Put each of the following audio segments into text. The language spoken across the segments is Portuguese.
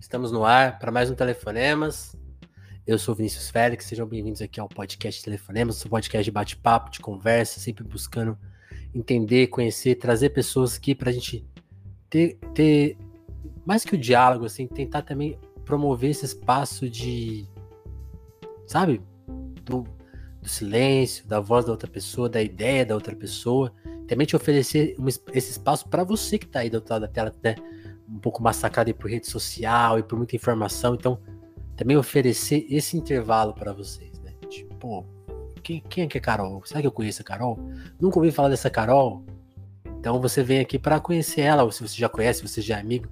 Estamos no ar para mais um Telefonemas. Eu sou Vinícius Félix, sejam bem-vindos aqui ao podcast Telefonemas, um podcast de bate-papo, de conversa, sempre buscando entender, conhecer, trazer pessoas aqui para a gente ter, ter, mais que o diálogo, assim, tentar também promover esse espaço de, sabe, do, do silêncio, da voz da outra pessoa, da ideia da outra pessoa, também te oferecer um, esse espaço para você que está aí do outro lado da tela, né? Um pouco massacrado por rede social e por muita informação. Então, também oferecer esse intervalo para vocês, né? Tipo, quem, quem é que é Carol? Será que eu conheço a Carol? Nunca ouvi falar dessa Carol? Então você vem aqui para conhecer ela, ou se você já conhece, se você já é amigo,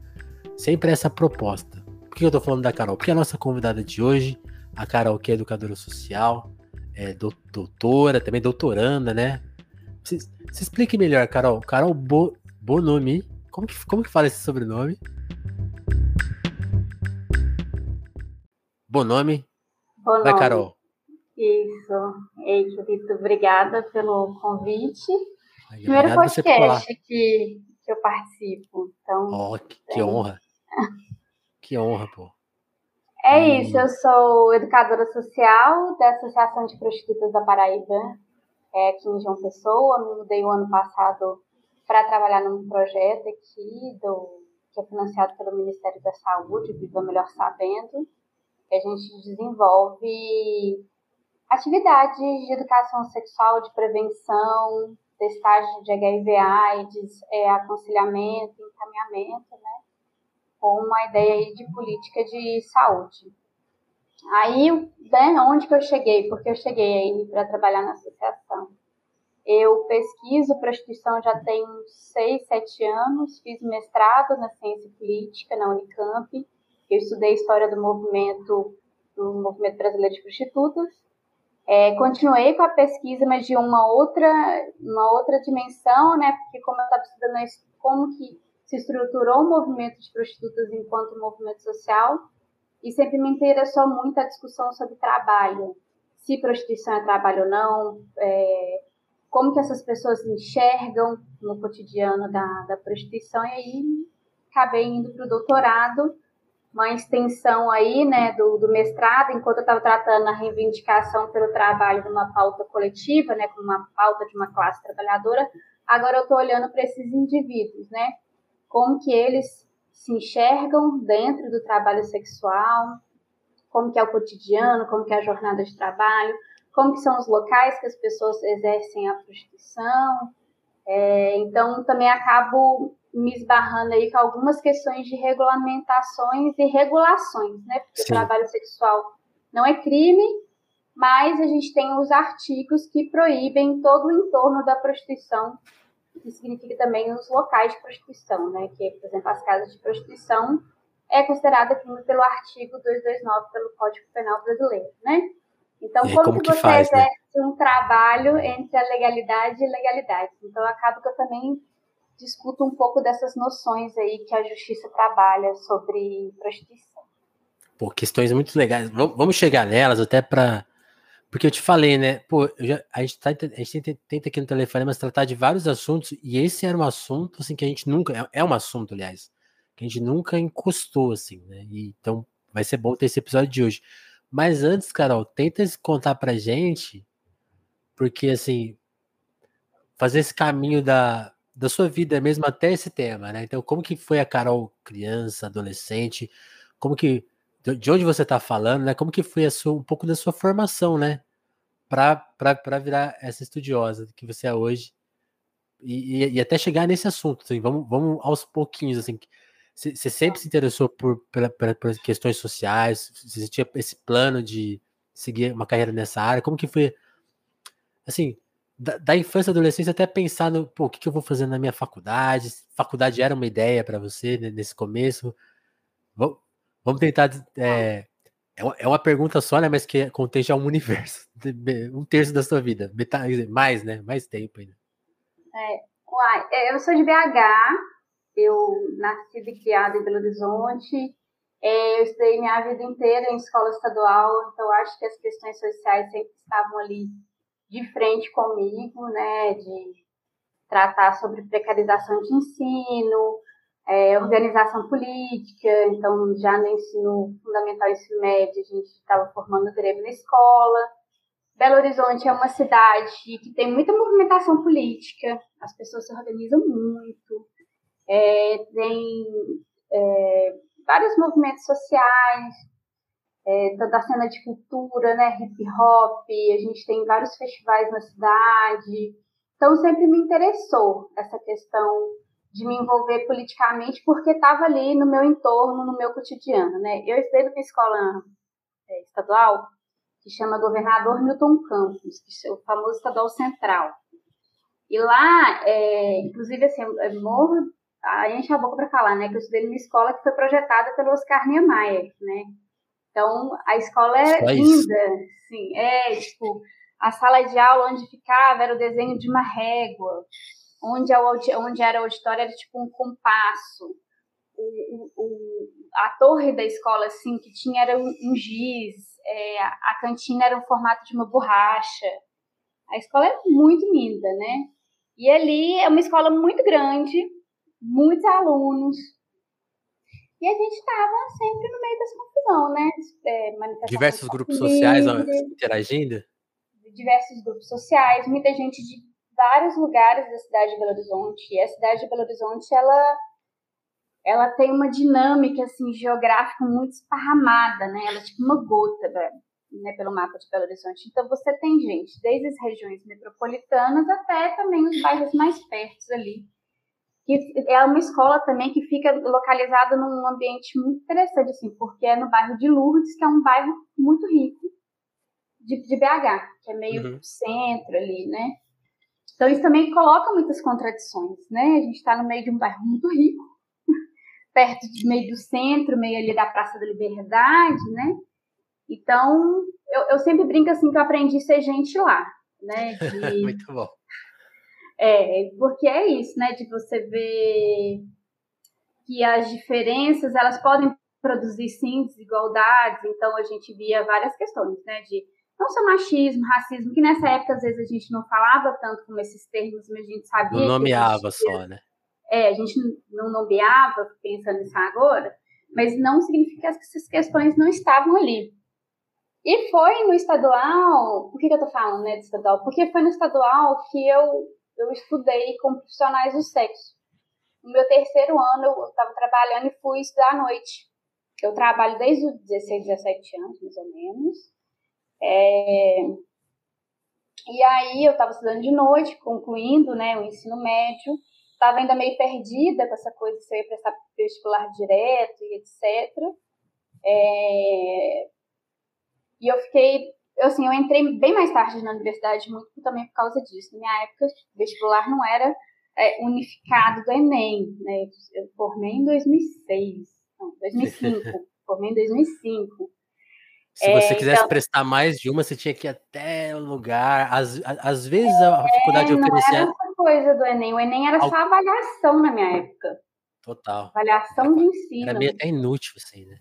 sempre essa proposta. Por que eu tô falando da Carol? Porque a nossa convidada de hoje, a Carol, que é educadora social, é doutora, também doutoranda, né? Se, se explique melhor, Carol. Carol Bo, Bonomi como que, como que fala esse sobrenome? Bonome. Bonome. Vai, Carol. Isso. Ei, querido, obrigada pelo convite. Ai, Primeiro podcast que, que eu participo. Então, oh, que, que honra. que honra, pô. É hum. isso, eu sou educadora social da Associação de Prostitutas da Paraíba, é, aqui em João Pessoa. Me mudei o ano passado para trabalhar num projeto aqui do, que é financiado pelo Ministério da Saúde, Viva Melhor Sabendo, que a gente desenvolve atividades de educação sexual, de prevenção, testagem de HIV AIDS, é, aconselhamento, encaminhamento, né? Com uma ideia de política de saúde. Aí, né, onde que eu cheguei? Porque eu cheguei aí para trabalhar na associação. Eu pesquiso prostituição já tem seis, sete anos, fiz mestrado na ciência política na Unicamp, eu estudei história do movimento, do movimento brasileiro de prostitutas. É, continuei com a pesquisa, mas de uma outra, uma outra dimensão, né? Porque como eu estava estudando como que se estruturou o movimento de prostitutas enquanto movimento social, e sempre me interessou muito a discussão sobre trabalho, se prostituição é trabalho ou não, é, como que essas pessoas enxergam no cotidiano da, da prostituição, e aí acabei indo para o doutorado, uma extensão aí, né, do, do mestrado, enquanto eu estava tratando a reivindicação pelo trabalho numa pauta coletiva, né, como uma pauta de uma classe trabalhadora, agora eu estou olhando para esses indivíduos, né, como que eles se enxergam dentro do trabalho sexual, como que é o cotidiano, como que é a jornada de trabalho, como que são os locais que as pessoas exercem a prostituição. É, então, também acabo me esbarrando aí com algumas questões de regulamentações e regulações, né? Porque Sim. o trabalho sexual não é crime, mas a gente tem os artigos que proíbem todo o entorno da prostituição, que significa também os locais de prostituição, né? Que, por exemplo, as casas de prostituição é considerada crime pelo artigo 229 pelo Código Penal brasileiro, né? Então, como, como, que, você faz, exerce né? um trabalho entre a legalidade e legalidade? Então, acaba que eu também discuto um pouco dessas noções aí que a justiça trabalha sobre prostituição. Pô, questões muito legais. Vamos chegar nelas até para porque eu te falei, né? Pô, já, a, gente tá, a gente tenta aqui no telefone, mas tratar de vários assuntos, e esse era um assunto assim que a gente nunca. É, é um assunto, aliás, que a gente nunca encostou, assim, né? E, então vai ser bom ter esse episódio de hoje. Mas antes, Carol, tenta contar pra gente, porque assim, fazer esse caminho da, da sua vida mesmo até esse tema, né? Então, como que foi a Carol criança, adolescente? Como que de onde você está falando, né? Como que foi sua, um pouco da sua formação, né? Para virar essa estudiosa que você é hoje e, e, e até chegar nesse assunto, assim, vamos, vamos aos pouquinhos, assim, você sempre se interessou por, por, questões sociais? Você tinha esse plano de seguir uma carreira nessa área? Como que foi, assim, da, da infância e adolescência até pensar no, pô, o que, que, eu vou fazer na minha faculdade? Faculdade era uma ideia para você né, nesse começo? Vamos, vamos tentar. É, é uma pergunta só, né? Mas que contém já um universo, um terço da sua vida, metade, mais, né? Mais tempo ainda. É, uai, é, eu sou de BH, eu nasci e criada em Belo Horizonte. É, eu estudei minha vida inteira em escola estadual, então acho que as questões sociais sempre estavam ali de frente comigo, né? De tratar sobre precarização de ensino, é, organização política, então já no ensino fundamental e ensino médio a gente estava formando greve na escola. Belo Horizonte é uma cidade que tem muita movimentação política, as pessoas se organizam muito, é, tem é, vários movimentos sociais, é, toda a cena de cultura, né, hip hop, a gente tem vários festivais na cidade. Então sempre me interessou essa questão de me envolver politicamente porque estava ali no meu entorno, no meu cotidiano, né? Eu estudei numa escola é, estadual que chama Governador Milton Campos, que é o famoso estadual central. E lá, é, inclusive, assim, eu morro, a enche a boca para falar, né? Que eu estudei numa escola que foi projetada pelo Oscar Niemeyer, né? Então, a escola é linda, sim. É, tipo, a sala de aula onde ficava era o desenho de uma régua, onde, a, onde era o auditório era tipo um compasso. O, o, o, a torre da escola, assim, que tinha era um, um giz, é, a cantina era um formato de uma borracha. A escola é muito linda, né? E ali é uma escola muito grande, muitos alunos, e a gente estava sempre no meio dessa confusão, né? É, Diversos grupos sociais interagindo? Diversos grupos sociais, muita gente de vários lugares da cidade de Belo Horizonte. E a cidade de Belo Horizonte, ela, ela tem uma dinâmica assim, geográfica muito esparramada, né? Ela é tipo uma gota né, pelo mapa de Belo Horizonte. Então você tem gente desde as regiões metropolitanas até também os bairros mais perto ali que é uma escola também que fica localizada num ambiente muito interessante, assim, porque é no bairro de Lourdes, que é um bairro muito rico de, de BH, que é meio uhum. centro ali, né? Então isso também coloca muitas contradições, né? A gente está no meio de um bairro muito rico, perto de meio do centro, meio ali da Praça da Liberdade, né? Então eu, eu sempre brinco assim que eu aprendi a ser gente lá, né? De, muito bom é, porque é isso, né? De você ver que as diferenças elas podem produzir sim desigualdades. Então a gente via várias questões, né? De não só machismo, racismo, que nessa época às vezes a gente não falava tanto como esses termos, mas a gente sabia. Não nomeava só, né? É, a gente não nomeava, pensando nisso agora, mas não significa que essas questões não estavam ali. E foi no estadual, por que, que eu tô falando, né, de estadual? Porque foi no estadual que eu eu estudei com profissionais do sexo. No meu terceiro ano, eu estava trabalhando e fui estudar à noite. Eu trabalho desde os 16, 17 anos, mais ou menos. É... E aí, eu estava estudando de noite, concluindo né, o ensino médio. Estava ainda meio perdida com essa coisa de se eu ia prestar vestibular direto e etc. É... E eu fiquei eu, assim, eu entrei bem mais tarde na universidade, muito também por causa disso. Na minha época, o vestibular não era é, unificado do Enem, né? Eu formei em 2006, não, 2005. formei em 2005. Se você é, quisesse então, prestar mais de uma, você tinha que ir até o lugar. Às, às vezes a é, faculdade oferecia. Não era essa coisa do Enem. O Enem era só avaliação na minha época. Total. Avaliação de ensino. Era meio até inútil, assim, né?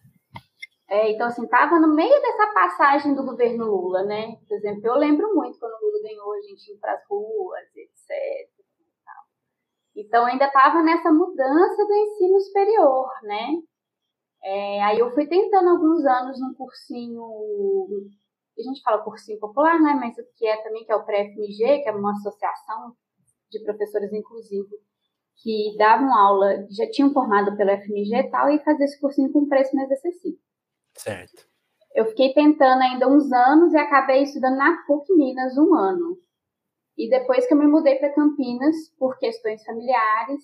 É, então, assim, estava no meio dessa passagem do governo Lula, né? Por exemplo, eu lembro muito quando o Lula ganhou, a gente ir para as ruas, etc. Então, ainda estava nessa mudança do ensino superior, né? É, aí eu fui tentando alguns anos num cursinho, a gente fala cursinho popular, né? Mas o que é também, que é o pré-FMG, que é uma associação de professores inclusivos, que davam aula, já tinham formado pelo FMG e tal, e fazia esse cursinho com preço mais acessível. Certo. Eu fiquei tentando ainda uns anos e acabei estudando na PUC Minas um ano. E depois que eu me mudei para Campinas, por questões familiares,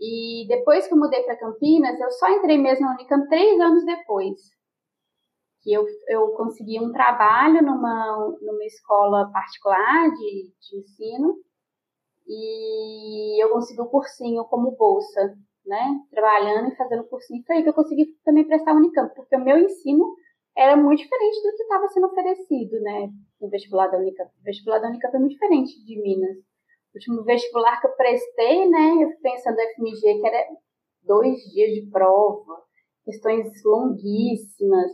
e depois que eu mudei para Campinas, eu só entrei mesmo na Unicamp três anos depois. Que eu, eu consegui um trabalho numa, numa escola particular de, de ensino, e eu consegui o um cursinho como bolsa né, trabalhando e fazendo cursinho, foi aí que eu consegui também prestar o Unicamp, porque o meu ensino era muito diferente do que estava sendo oferecido, né, no vestibular da Unicamp. O vestibular da Unicamp é muito diferente de Minas. O último vestibular que eu prestei, né, eu pensando no FMG, que era dois dias de prova, questões longuíssimas.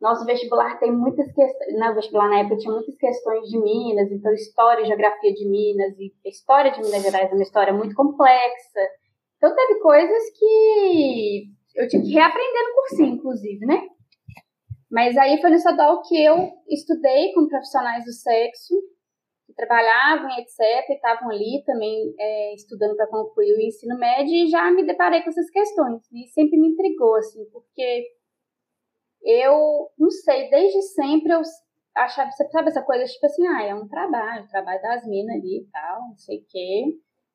Nosso vestibular tem muitas questões, na vestibular na época tinha muitas questões de Minas, então história e geografia de Minas, e a história de Minas Gerais é uma história muito complexa, Então teve coisas que eu tive que reaprender no cursinho, inclusive, né? Mas aí foi no estadual que eu estudei com profissionais do sexo, que trabalhavam, etc., e estavam ali também é, estudando para concluir o ensino médio, e já me deparei com essas questões. E sempre me intrigou, assim, porque eu, não sei, desde sempre eu achava, sabe essa coisa, tipo assim, ah, é um trabalho, trabalho das minas ali e tal, não sei o quê,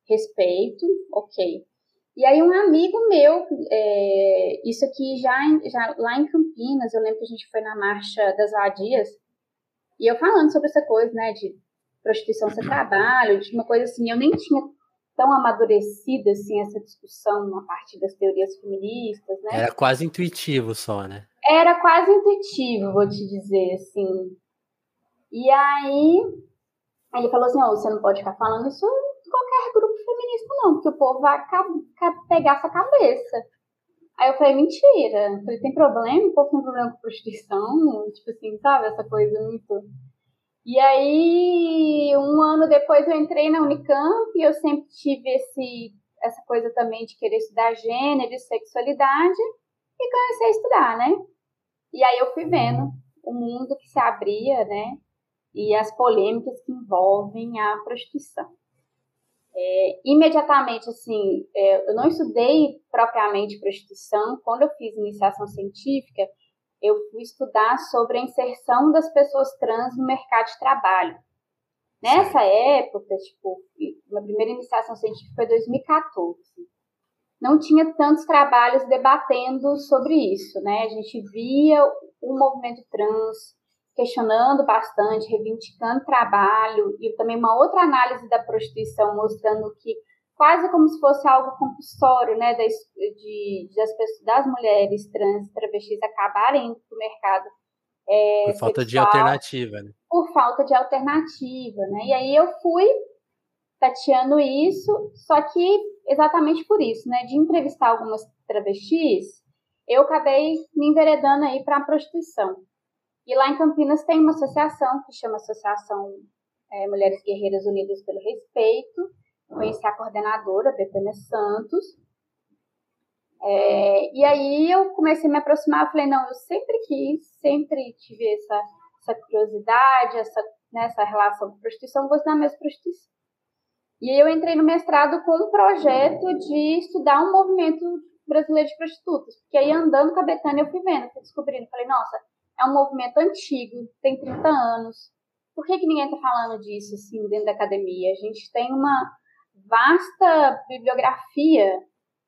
respeito, ok. E aí um amigo meu, é, isso aqui já, já lá em Campinas, eu lembro que a gente foi na marcha das vadias, e eu falando sobre essa coisa, né, de prostituição ser trabalho, de uma coisa assim, eu nem tinha tão amadurecida assim essa discussão a partir das teorias feministas, né? Era quase intuitivo só, né? Era quase intuitivo, vou te dizer, assim. E aí ele falou assim, oh, você não pode ficar falando isso qualquer grupo não, porque o povo vai pegar essa cabeça. Aí eu falei, mentira. Eu falei, tem problema? O povo tem problema com prostituição? Tipo assim, sabe? Essa coisa muito. E aí, um ano depois eu entrei na Unicamp e eu sempre tive esse, essa coisa também de querer estudar gênero e sexualidade e comecei a estudar, né? E aí eu fui vendo o mundo que se abria, né? E as polêmicas que envolvem a prostituição. É, imediatamente, assim, é, eu não estudei propriamente prostituição. Quando eu fiz iniciação científica, eu fui estudar sobre a inserção das pessoas trans no mercado de trabalho. Nessa época, tipo, minha primeira iniciação científica foi em 2014. Não tinha tantos trabalhos debatendo sobre isso, né? A gente via o movimento trans questionando bastante, reivindicando trabalho e também uma outra análise da prostituição mostrando que quase como se fosse algo compulsório, né, das, de, das, pessoas, das mulheres trans, travestis acabarem indo para o mercado é, por falta sexual, de alternativa, né? Por falta de alternativa, né? E aí eu fui tateando isso, só que exatamente por isso, né, de entrevistar algumas travestis, eu acabei me enveredando aí para a prostituição. E lá em Campinas tem uma associação que chama Associação é, Mulheres Guerreiras Unidas pelo Respeito. Conheci a coordenadora, Betânia Santos. É, e aí eu comecei a me aproximar, falei, não, eu sempre quis, sempre tive essa, essa curiosidade, essa, né, essa relação com prostituição, vou estudar mesmo prostituição. E aí eu entrei no mestrado com um projeto de estudar um movimento brasileiro de prostitutas. Porque aí andando com a Betânia eu fui vendo, fui descobrindo, falei, nossa, é um movimento antigo, tem 30 anos. Por que, que ninguém está falando disso assim, dentro da academia? A gente tem uma vasta bibliografia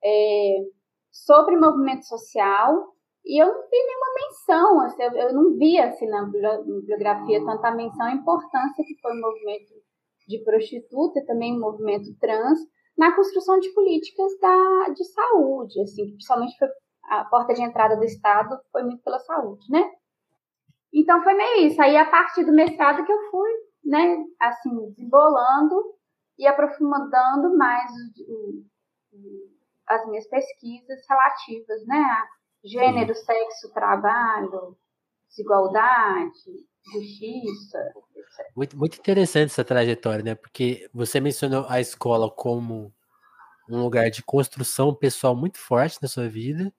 é, sobre movimento social e eu não vi nenhuma menção, assim, eu, eu, não vi assim, na bibliografia tanta menção à importância que foi o movimento de prostituta e também o movimento trans na construção de políticas da, de saúde, assim, que principalmente foi a porta de entrada do Estado foi muito pela saúde, né? Então foi meio isso. Aí a partir do mestrado que eu fui, né, assim, desembolando e aprofundando mais o, o, as minhas pesquisas relativas, né, a gênero, sexo, trabalho, desigualdade, justiça, etc. Muito, muito interessante essa trajetória, né? Porque você mencionou a escola como um lugar de construção pessoal muito forte na sua vida,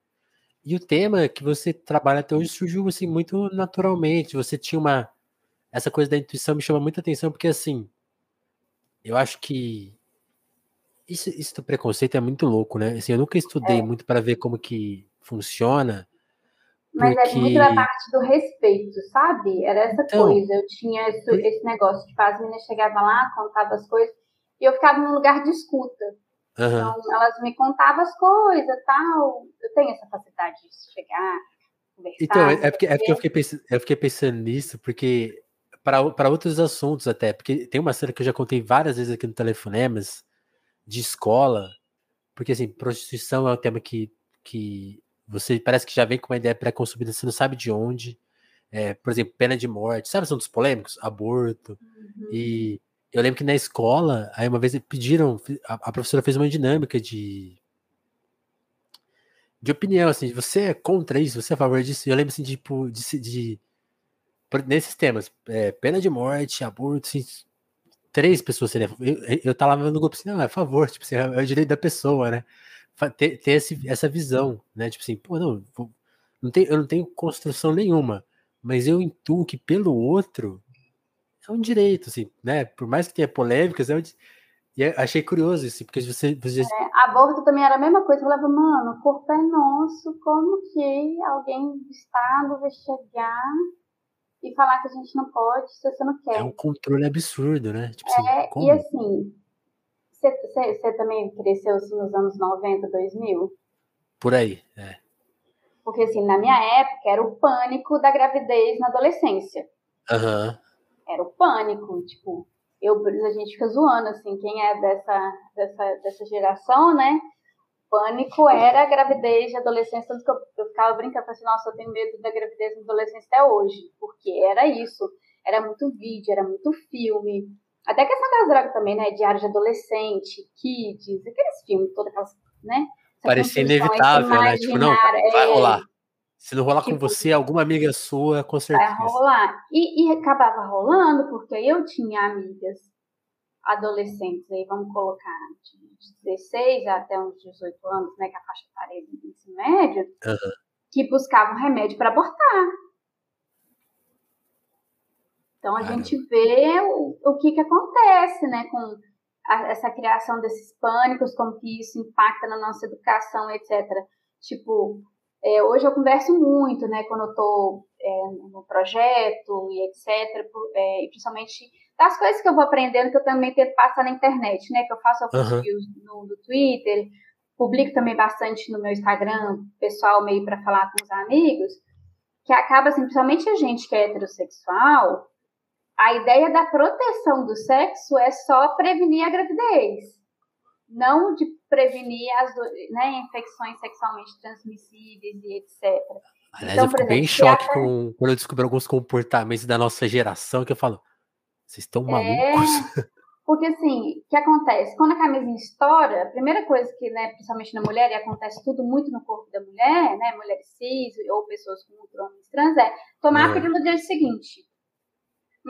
e o tema que você trabalha até hoje surgiu assim muito naturalmente. Você tinha uma essa coisa da intuição me chama muita atenção porque assim, eu acho que isso, isso do preconceito é muito louco, né? Assim, eu nunca estudei é. muito para ver como que funciona. Mas porque... é muito da parte do respeito, sabe? Era essa então, coisa. Eu tinha esse, esse negócio de tipo, as meninas chegavam lá, contavam as coisas, e eu ficava num lugar de escuta. Uhum. Então, elas me contavam as coisas tal. Eu tenho essa facilidade de chegar, conversar. Então, é porque, é porque eu, fiquei pensando, eu fiquei pensando nisso, porque para outros assuntos até, porque tem uma cena que eu já contei várias vezes aqui no Telefonemas, de escola, porque assim, prostituição é um tema que, que você parece que já vem com uma ideia pré-consumida, você não sabe de onde. É, por exemplo, pena de morte, sabe assuntos polêmicos? Aborto. Uhum. E eu lembro que na escola, aí uma vez pediram, a, a professora fez uma dinâmica de de opinião, assim, você é contra isso, você é a favor disso? Eu lembro, assim, tipo, de, de, de nesses temas, é, pena de morte, aborto, assim, três pessoas seriam, eu, eu tava no grupo assim, não, é a favor, tipo assim, é, é o direito da pessoa, né? ter, ter esse, essa visão, né? Tipo assim, pô, não, não tem, eu não tenho construção nenhuma, mas eu intuo que pelo outro é um direito, assim, né? Por mais que tenha polêmicas, é um, e achei curioso isso, porque você. você... É, aborto também era a mesma coisa. Eu falava, mano, o corpo é nosso, como que alguém do Estado vai chegar e falar que a gente não pode se você não quer? É um controle absurdo, né? Tipo assim, é, como? e assim, você também cresceu assim, nos anos 90, 2000? Por aí, é. Porque assim, na minha época era o pânico da gravidez na adolescência. Aham. Uhum. Era o pânico, tipo, eu, a gente fica zoando, assim, quem é dessa, dessa, dessa geração, né? Pânico era a gravidez de adolescência, tanto que eu, eu ficava brincando, assim, nossa, eu tenho medo da gravidez de adolescência até hoje, porque era isso, era muito vídeo, era muito filme, até a questão das drogas também, né? Diário de adolescente, kids, aqueles filmes, todas aquelas, né? Parecia inevitável, né? Tipo, não, vai rolar. Se não rolar tipo, com você, alguma amiga sua, com certeza. Vai rolar. E, e acabava rolando porque eu tinha amigas adolescentes, aí vamos colocar de 16 até uns 18 anos, né, que é a faixa etária do ensino médio, uhum. que buscavam remédio para abortar. Então a gente vê o, o que, que acontece, né, com a, essa criação desses pânicos, como que isso impacta na nossa educação, etc. Tipo, é, hoje eu converso muito, né, quando eu estou é, no projeto e etc, é, e principalmente das coisas que eu vou aprendendo que eu também tento passar na internet, né, que eu faço alguns uhum. no, no Twitter, publico também bastante no meu Instagram, pessoal meio para falar com os amigos, que acaba assim, principalmente a gente que é heterossexual, a ideia da proteção do sexo é só prevenir a gravidez não de prevenir as né, infecções sexualmente transmissíveis e etc. Aliás, então, eu fico exemplo, bem em choque até... com, quando eu descubro alguns comportamentos da nossa geração que eu falo, vocês estão é, malucos? É, porque assim, o que acontece? Quando a camisinha estoura, a primeira coisa que, né, principalmente na mulher, e acontece tudo muito no corpo da mulher, né, mulheres cis ou pessoas com homens trans, é tomar é. a pílula no dia seguinte.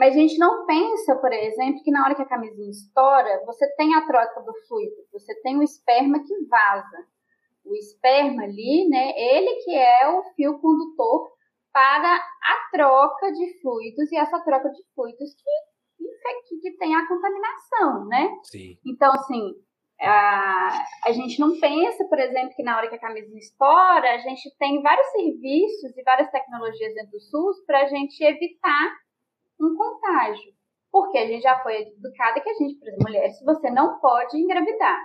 Mas a gente não pensa, por exemplo, que na hora que a camisinha estoura, você tem a troca do fluido, você tem o esperma que vaza. O esperma ali, né, ele que é o fio condutor para a troca de fluidos e essa troca de fluidos que, que, tem a contaminação, né? Sim. Então, assim, a, a gente não pensa, por exemplo, que na hora que a camisinha estoura, a gente tem vários serviços e várias tecnologias dentro do SUS para a gente evitar um contágio. Porque a gente já foi educada que a gente, por exemplo, mulheres, você não pode engravidar.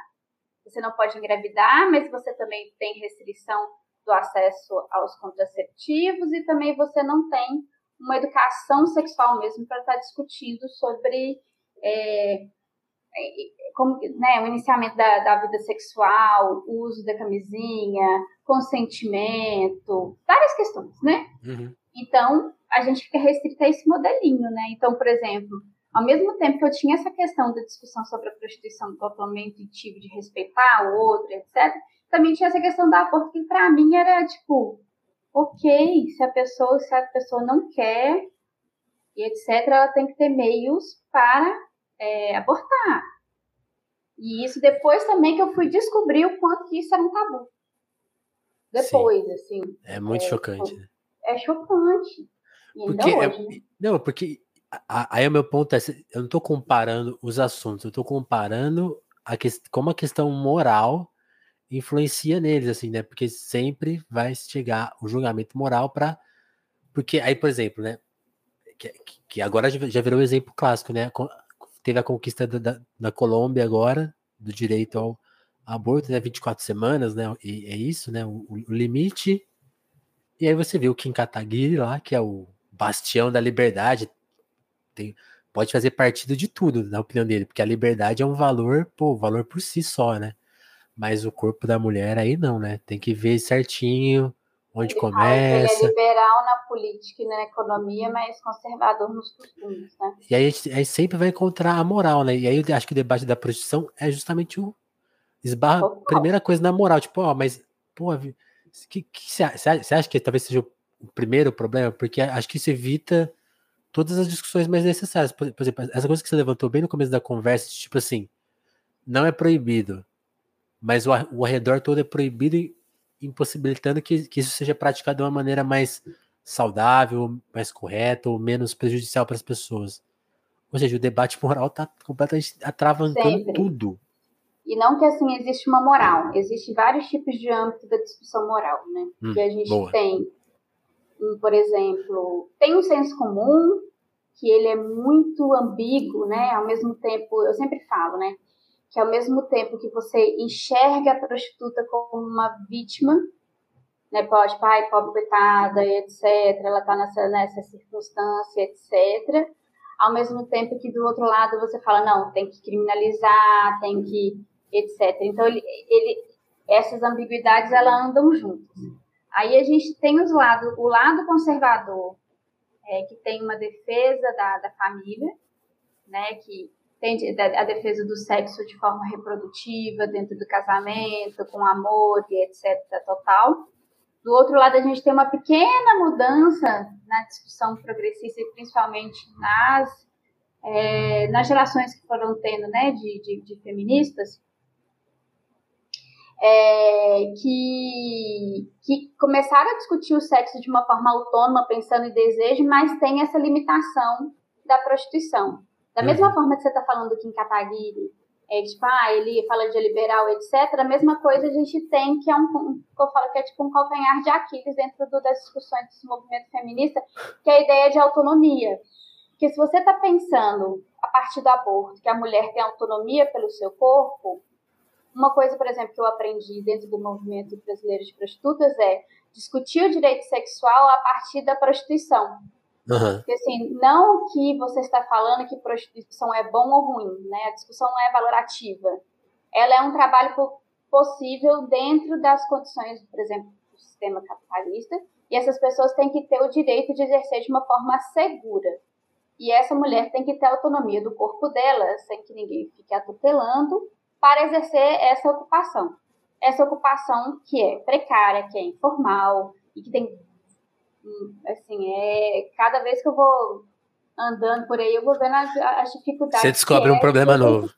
Você não pode engravidar, mas você também tem restrição do acesso aos contraceptivos e também você não tem uma educação sexual mesmo para estar tá discutindo sobre é, é, como, né, o iniciamento da, da, vida sexual, o uso da camisinha, consentimento, várias questões, né? Uhum. Então, a gente fica restrita a esse modelinho, né? Então, por exemplo, ao mesmo tempo que eu tinha essa questão da discussão sobre a prostituição totalmente intuitivo de respeitar o outro, etc., também tinha essa questão da aborto que para mim era tipo, ok, se a pessoa, se a pessoa não quer e etc., ela tem que ter meios para é, abortar. E isso depois também que eu fui descobrir o quanto que isso era um tabu. Depois, Sim. assim. É muito é, chocante. Né? É chocante. Porque, é, hoje, né? Não, porque aí o meu ponto é, eu não estou comparando os assuntos, eu estou comparando a que, como a questão moral influencia neles, assim, né? Porque sempre vai chegar o julgamento moral para porque aí, por exemplo, né? Que, que agora já virou um exemplo clássico, né? Teve a conquista da, da Colômbia agora do direito ao aborto, né? 24 semanas, né? E é isso, né? O, o limite. E aí você vê o Kim Kataguiri lá, que é o bastião da liberdade, tem, pode fazer partido de tudo, na opinião dele, porque a liberdade é um valor, pô, valor por si só, né? Mas o corpo da mulher aí não, né? Tem que ver certinho onde começa. Ele é liberal na política e na economia, mas conservador nos costumes, né? E aí, aí sempre vai encontrar a moral, né? E aí eu acho que o debate da prostituição é justamente o esbarra, primeira coisa na moral, tipo, ó, mas, pô, que, que você acha que talvez seja o o primeiro problema, porque acho que isso evita todas as discussões mais necessárias. Por, por, exemplo, essa coisa que você levantou bem no começo da conversa, tipo assim, não é proibido, mas o, o arredor todo é proibido, impossibilitando que, que isso seja praticado de uma maneira mais saudável, mais correta ou menos prejudicial para as pessoas. Ou seja, o debate moral está completamente atravancando Sempre. tudo. E não que assim existe uma moral, existem vários tipos de âmbito da discussão moral, né? Hum, que a gente boa. tem, por exemplo, tem um senso comum, que ele é muito ambíguo, né? Ao mesmo tempo, eu sempre falo, né? Que ao mesmo tempo que você enxerga a prostituta como uma vítima, né? Pode, pai, pobre coitada, etc. Ela tá nessa, nessa circunstância, etc. Ao mesmo tempo que do outro lado você fala, não, tem que criminalizar, tem que etc. Então, ele, ele, essas ambiguidades elas andam juntas. Aí a gente tem os lados, o lado conservador, é, que tem uma defesa da, da família, né, que tem a defesa do sexo de forma reprodutiva dentro do casamento, com amor e etc. total. Do outro lado, a gente tem uma pequena mudança na discussão progressista, principalmente nas, é, nas gerações que foram tendo né, de, de, de feministas, é, que, que começaram a discutir o sexo de uma forma autônoma, pensando em desejo, mas tem essa limitação da prostituição. Da uhum. mesma forma que você está falando que em Kataguiri, é, tipo, ah, ele fala de liberal, etc., a mesma coisa a gente tem, que é um, que eu falo que é tipo um calcanhar de Aquiles dentro do, das discussões desse movimento feminista, que é a ideia de autonomia. Porque se você está pensando, a partir do aborto, que a mulher tem autonomia pelo seu corpo, uma coisa, por exemplo, que eu aprendi dentro do movimento brasileiro de prostitutas é discutir o direito sexual a partir da prostituição. Uhum. Porque, assim, não que você está falando que prostituição é bom ou ruim, né? A discussão não é valorativa. Ela é um trabalho possível dentro das condições, por exemplo, do sistema capitalista, e essas pessoas têm que ter o direito de exercer de uma forma segura. E essa mulher tem que ter autonomia do corpo dela, sem que ninguém fique atutelando, para exercer essa ocupação. Essa ocupação que é precária, que é informal e que tem assim, é cada vez que eu vou andando por aí, eu vou vendo as, as dificuldades. Você descobre um é, problema novo.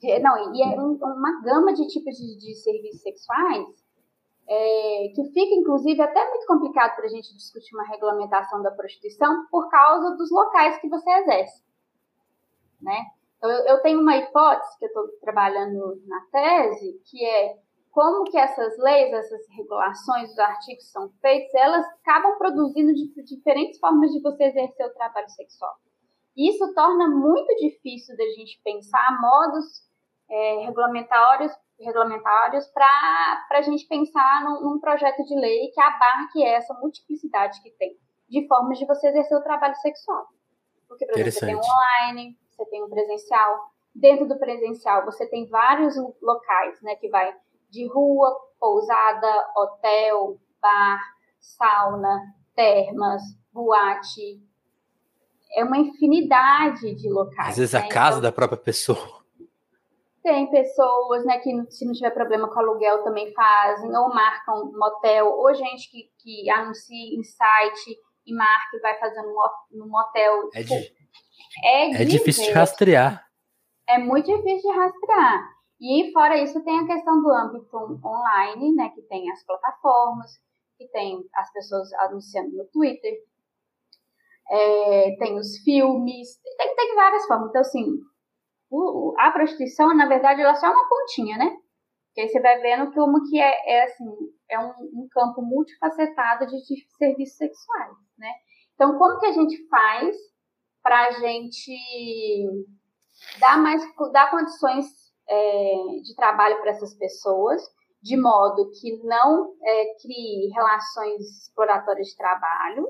De, não, e é um, uma gama de tipos de, de serviços sexuais é, que fica, inclusive, até muito complicado para a gente discutir uma regulamentação da prostituição por causa dos locais que você exerce, né? Então, eu, eu tenho uma hipótese que eu estou trabalhando na tese, que é como que essas leis, essas regulações, os artigos são feitos, elas acabam produzindo diferentes formas de você exercer o trabalho sexual. Isso torna muito difícil da gente pensar modos é, regulamentários regulamentários para a gente pensar num, num, projeto de lei que abarque essa multiplicidade que tem de formas de você exercer o trabalho sexual. Porque, por exemplo, você tem online, você tem o presencial. Dentro do presencial, você tem vários locais, né, que vai de rua, pousada, hotel, bar, sauna, termas, boate. É uma infinidade de locais. Às vezes né? a casa então, da própria pessoa. Tem pessoas, né, que se não tiver problema com aluguel também fazem, ou marcam motel, ou gente que, que anuncia em site e marca e vai fazendo no motel. É de, é, é difícil de rastrear. É muito difícil de rastrear. E fora isso, tem a questão do âmbito online, né? Que tem as plataformas, que tem as pessoas anunciando no Twitter, é, tem os filmes, tem, tem várias formas. Então, assim, o, a prostituição, na verdade, ela só é uma pontinha, né? Que aí você vai vendo como que é, é assim, é um, um campo multifacetado de, de serviços sexuais, né? Então, como que a gente faz para a gente dar mais dar condições é, de trabalho para essas pessoas, de modo que não é, crie relações exploratórias de trabalho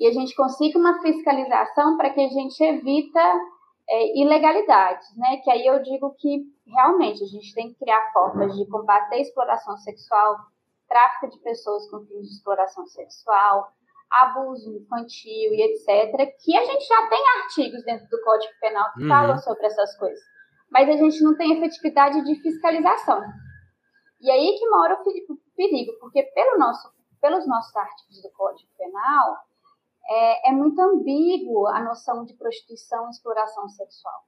e a gente consiga uma fiscalização para que a gente evita é, ilegalidades, né? Que aí eu digo que realmente a gente tem que criar formas de combater exploração sexual, tráfico de pessoas com fins de exploração sexual, abuso infantil e etc., que a gente já tem artigos dentro do Código Penal que uhum. falam sobre essas coisas. Mas a gente não tem efetividade de fiscalização. E aí que mora o perigo, porque pelo nosso, pelos nossos artigos do Código Penal, é, é muito ambíguo a noção de prostituição e exploração sexual.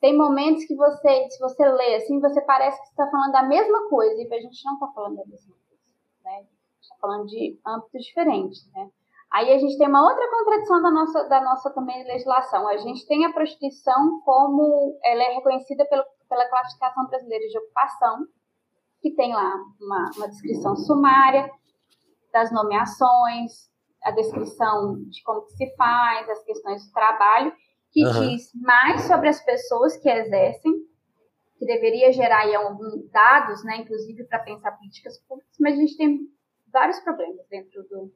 tem momentos que você, se você lê assim, você parece que está falando da mesma coisa, e a gente não está falando da mesma coisa, né? Falando de âmbitos diferentes, né? Aí a gente tem uma outra contradição da nossa, da nossa também legislação. A gente tem a prostituição como ela é reconhecida pelo, pela classificação brasileira de ocupação, que tem lá uma, uma descrição sumária das nomeações, a descrição de como se faz, as questões do trabalho, que uhum. diz mais sobre as pessoas que exercem, que deveria gerar aí alguns dados, né, inclusive para pensar políticas públicas, mas a gente tem vários problemas dentro do,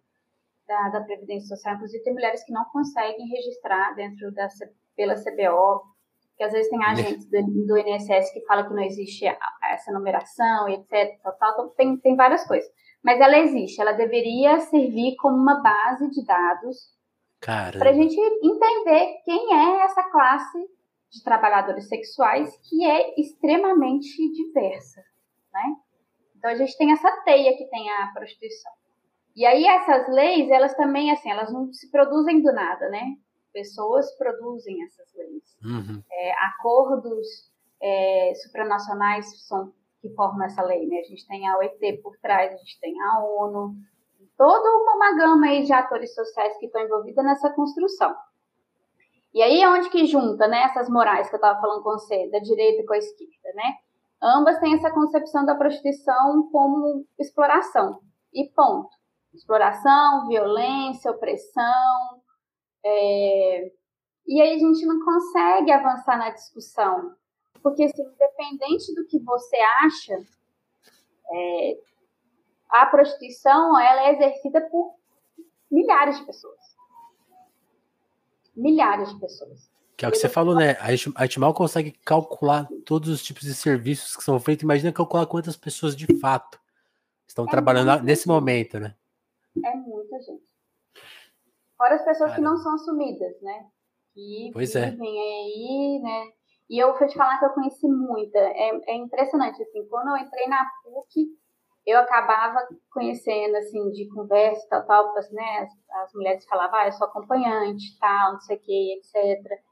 da, da Previdência Social. Inclusive, tem mulheres que não conseguem registrar dentro da, pela CBO, que às vezes tem agentes do, do INSS que falam que não existe essa numeração, etc. Tal, tal, então, tem, tem várias coisas. Mas ela existe, ela deveria servir como uma base de dados para a gente entender quem é essa classe de trabalhadores sexuais que é extremamente diversa, né? Então a gente tem essa teia que tem a prostituição. E aí essas leis, elas também, assim, elas não se produzem do nada, né? Pessoas produzem essas leis. Uhum. É, acordos é, supranacionais são que formam essa lei, né? A gente tem a OIT por trás, a gente tem a ONU, toda uma, gama aí de atores sociais que estão envolvidos nessa construção. E aí é onde que junta, né, essas morais que eu estava falando com você, da direita com a esquerda, né? Ambas têm essa concepção da prostituição como exploração. E ponto exploração, violência, opressão. É... E aí a gente não consegue avançar na discussão. Porque, assim, independente do que você acha, é... a prostituição ela é exercida por milhares de pessoas. Milhares de pessoas. Que é o que você falou, né? A gente, a gente mal consegue calcular todos os tipos de serviços que são feitos. Imagina calcular quantas pessoas de fato estão é trabalhando nesse momento, né? é muita gente. Fora as pessoas Cara. que não são assumidas, né? Que pois é. vivem é. aí, né? E eu vou te falar que eu conheci muita. É, é impressionante, assim, quando eu entrei na PUC, eu acabava conhecendo, assim, de conversa e tal, tal, né? As, as mulheres falavam, ah, eu sou acompanhante, tal, não sei o que, etc.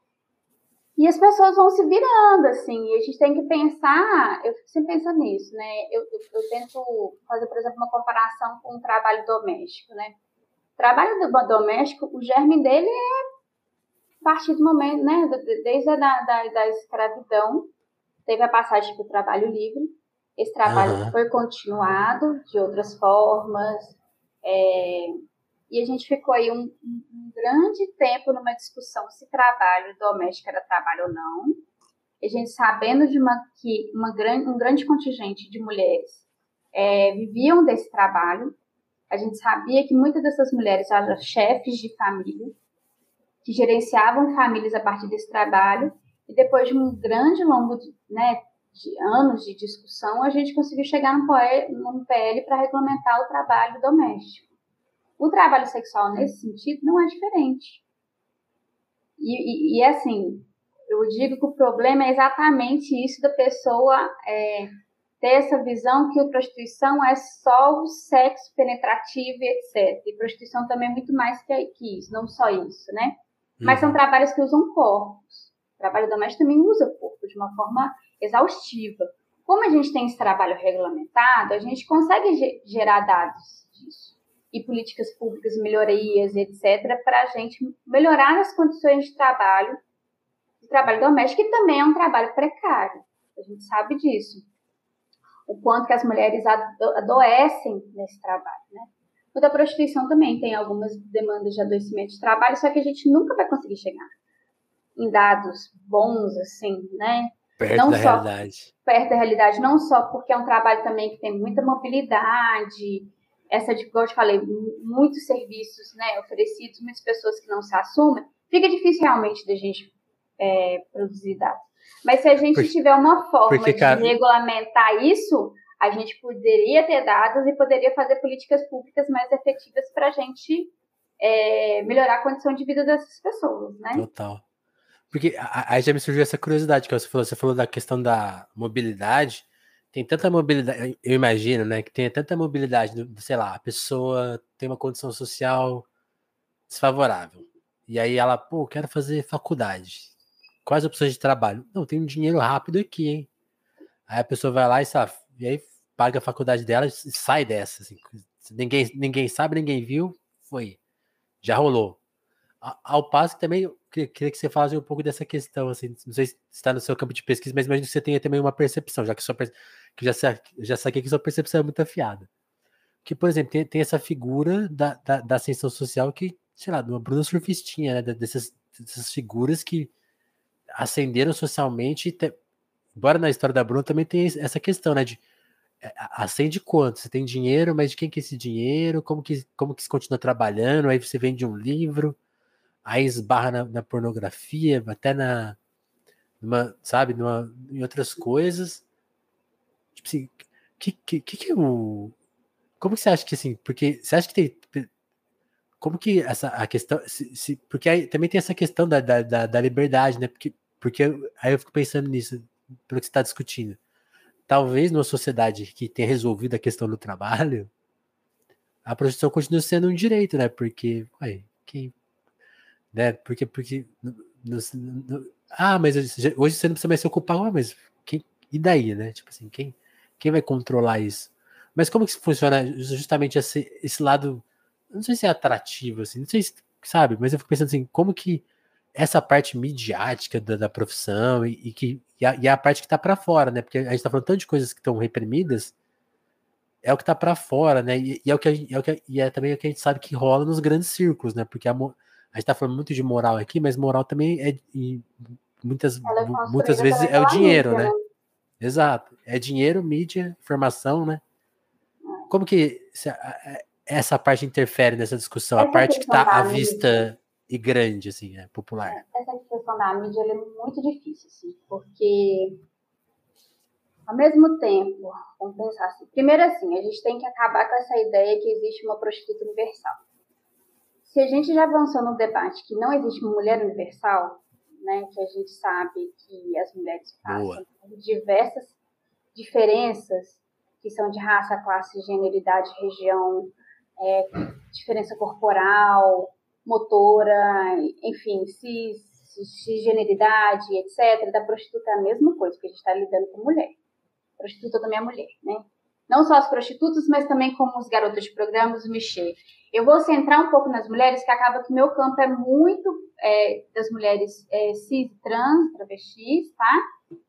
E as pessoas vão se virando, assim, e a gente tem que pensar, eu fico sempre pensando nisso, né? Eu, eu, eu tento fazer, por exemplo, uma comparação com o trabalho doméstico, né? O trabalho do, doméstico, o germe dele é a partir do momento, né? Desde a da, da, da escravidão, teve a passagem para o trabalho livre. Esse trabalho uhum. foi continuado de outras formas, é, e a gente ficou aí um, um, grande tempo numa discussão se trabalho doméstico era trabalho ou não. A gente sabendo de uma, que uma um grande contingente de mulheres é, viviam desse trabalho. A gente sabia que muitas dessas mulheres eram chefes de família, que gerenciavam famílias a partir desse trabalho. E depois de um grande longo né, de anos de discussão, a gente conseguiu chegar num PL para regulamentar o trabalho doméstico. O trabalho sexual, nesse sentido, não é diferente. E, e, e assim, eu digo que o problema é exatamente isso da pessoa é, ter essa visão que a prostituição é só o sexo penetrativo e etc. E prostituição também é muito mais que, isso, não só isso, né? Mas são uhum. trabalhos que usam corpos. O trabalho doméstico também usa corpo de uma forma exaustiva. Como a gente tem esse trabalho regulamentado, a gente consegue gerar dados e políticas públicas, melhorias, etc., para a gente melhorar as condições de trabalho, de trabalho doméstico, que também é um trabalho precário. A gente sabe disso. O quanto que as mulheres adoecem nesse trabalho, né? O da prostituição também tem algumas demandas de adoecimento de trabalho, só que a gente nunca vai conseguir chegar em dados bons, assim, né? Perto não da só, realidade. Perto da realidade, não só porque é um trabalho também que tem muita mobilidade, essa como eu te falei, muitos serviços né, oferecidos, muitas pessoas que não se assumem, fica difícil realmente da gente é, produzir dados. Mas se a gente porque, tiver uma forma porque, cara, de regulamentar isso, a gente poderia ter dados e poderia fazer políticas públicas mais efetivas para a gente é, melhorar a condição de vida dessas pessoas, né? Total. Porque aí já me surgiu essa curiosidade que você falou, você falou da questão da mobilidade, tem tanta mobilidade, eu imagino, né, que tem tanta mobilidade, sei lá, a pessoa tem uma condição social desfavorável. E aí ela, pô, quero fazer faculdade. quais opções de trabalho? Não, tem um dinheiro rápido aqui, hein? Aí a pessoa vai lá e, sabe, e aí paga a faculdade dela e sai dessa. Assim, ninguém, ninguém sabe, ninguém viu, foi. Já rolou. Ao passo que também queria que você falasse um pouco dessa questão, assim, não sei se está no seu campo de pesquisa, mas imagino que você tenha também uma percepção, já que, sua, que já, já saquei que sua percepção é muito afiada. Que, por exemplo, tem, tem essa figura da, da, da ascensão social que, sei lá, de uma Bruna Surfistinha, né, dessas, dessas figuras que ascenderam socialmente, te, embora na história da Bruna também tem essa questão, né, de é, acende quanto? Você tem dinheiro, mas de quem que é esse dinheiro? Como que, como que se continua trabalhando? Aí você vende um livro, aí esbarra na, na pornografia, até na, numa, sabe, numa, em outras coisas. Assim, que, que, que, o. Como que você acha que assim? Porque você acha que tem. Como que essa a questão. Se, se, porque aí também tem essa questão da, da, da, liberdade, né? Porque, porque aí eu fico pensando nisso, pelo que você está discutindo. Talvez numa sociedade que tenha resolvido a questão do trabalho, a prostituição continue sendo um direito, né? Porque, ué, quem né? Porque, porque ah, mas hoje você não precisa mais se ocupar, ah, mas quem, e daí, né? Tipo assim, quem, quem vai controlar isso? Mas como que funciona justamente esse, esse lado, não sei se é atrativo, assim, não sei se, sabe, mas eu fico pensando assim, como que essa parte midiática da, da profissão e, e que e a, e a, parte que tá para fora, né? Porque a gente tá falando tanto de coisas que estão reprimidas, é o que tá para fora, né? E, e, é o que, é o que e é também o que a gente sabe que rola nos grandes círculos, né? Porque a, a gente está falando muito de moral aqui, mas moral também é e muitas, é muitas vezes é o dinheiro, mídia, né? né? Exato. É dinheiro, mídia, informação, né? É. Como que essa parte interfere nessa discussão? Essa a parte que está à vista e grande, assim, é popular. Essa questão da mídia é muito difícil, assim, porque ao mesmo tempo, vamos pensar assim, primeiro assim, a gente tem que acabar com essa ideia que existe uma prostituta universal se a gente já avançou no debate que não existe uma mulher universal, né, que a gente sabe que as mulheres passam por diversas diferenças que são de raça, classe, gênero, idade, região, é, diferença corporal, motora, enfim, cis, cisgeneridade, etc. Da prostituta é a mesma coisa, porque a gente está lidando com mulher. Prostituta também é mulher, né? Não só as prostitutas, mas também como os garotos de programas, o Michê. Eu vou centrar um pouco nas mulheres, que acaba que meu campo é muito é, das mulheres é, cis, trans, travestis, tá?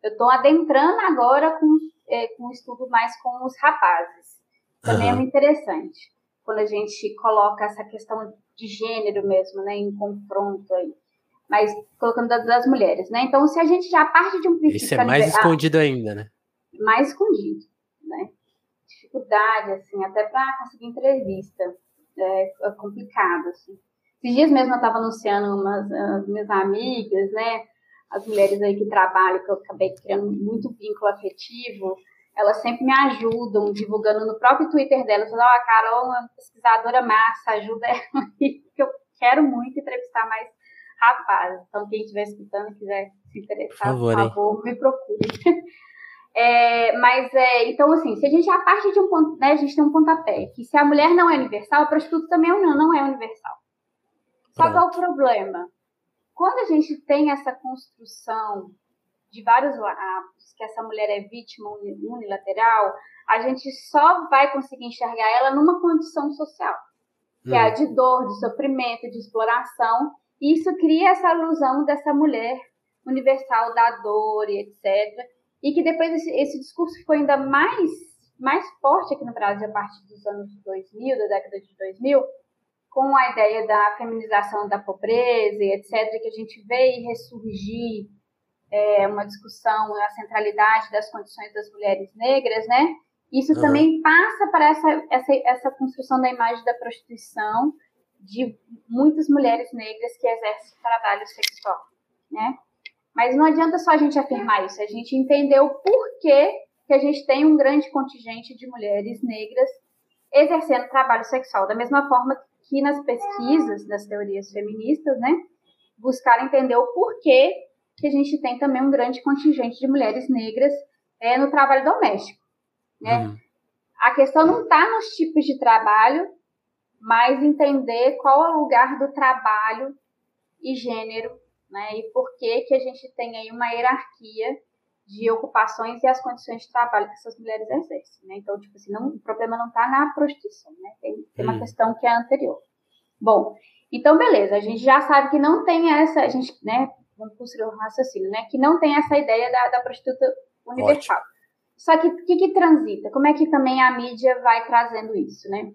Eu estou adentrando agora com, é, com um estudo mais com os rapazes. Também uhum. é muito interessante. Quando a gente coloca essa questão de gênero mesmo, né, em confronto aí. Mas colocando das, das mulheres, né? Então, se a gente já parte de um princípio... Isso é mais escondido ainda, né? Mais escondido, né? Dificuldade, assim, até para conseguir entrevista é, é complicado, assim. Esses dias mesmo eu estava anunciando umas as minhas amigas, né? As mulheres aí que trabalham, que eu acabei criando muito vínculo afetivo, elas sempre me ajudam, divulgando no próprio Twitter delas, falando, ó, oh, a Carol é uma pesquisadora massa, ajuda ela aí, que eu quero muito entrevistar mais rapazes. Então, quem estiver escutando, quiser se interessar, por favor, por favor me procure. É, mas, é, então, assim, se a gente, a partir de um ponto, né, a gente tem um pontapé, que se a mulher não é universal, a prostituta também não, não é universal. Só qual é o problema? Quando a gente tem essa construção de vários lados, que essa mulher é vítima unilateral, a gente só vai conseguir enxergar ela numa condição social, que hum. é a hum. de dor, de sofrimento, de exploração, e isso cria essa ilusão dessa mulher universal da dor e etc e que depois esse, esse discurso ficou ainda mais, mais forte aqui no Brasil a partir dos anos 2000, da década de 2000, com a ideia da feminização da pobreza etc., que a gente vê ressurgir é, uma discussão, a centralidade das condições das mulheres negras, né? Isso uhum. também passa para essa, essa, essa construção da imagem da prostituição de muitas mulheres negras que exercem trabalho sexual, né? Mas não adianta só a gente afirmar isso, a gente entender o porquê que a gente tem um grande contingente de mulheres negras exercendo trabalho sexual. Da mesma forma que nas pesquisas das teorias feministas, né, buscar entender o porquê que a gente tem também um grande contingente de mulheres negras é, no trabalho doméstico. Né? Uhum. A questão não está nos tipos de trabalho, mas entender qual é o lugar do trabalho e gênero né? E por que que a gente tem aí uma hierarquia de ocupações e as condições de trabalho que essas mulheres exercem, né? Então, tipo assim, não, o problema não está na prostituição, né? Tem, tem uma hum. questão que é anterior. Bom, então beleza, a gente já sabe que não tem essa, a gente, né? Vamos construir um raciocínio, né? Que não tem essa ideia da, da prostituta universal. Ótimo. Só que o que, que transita? Como é que também a mídia vai trazendo isso, né?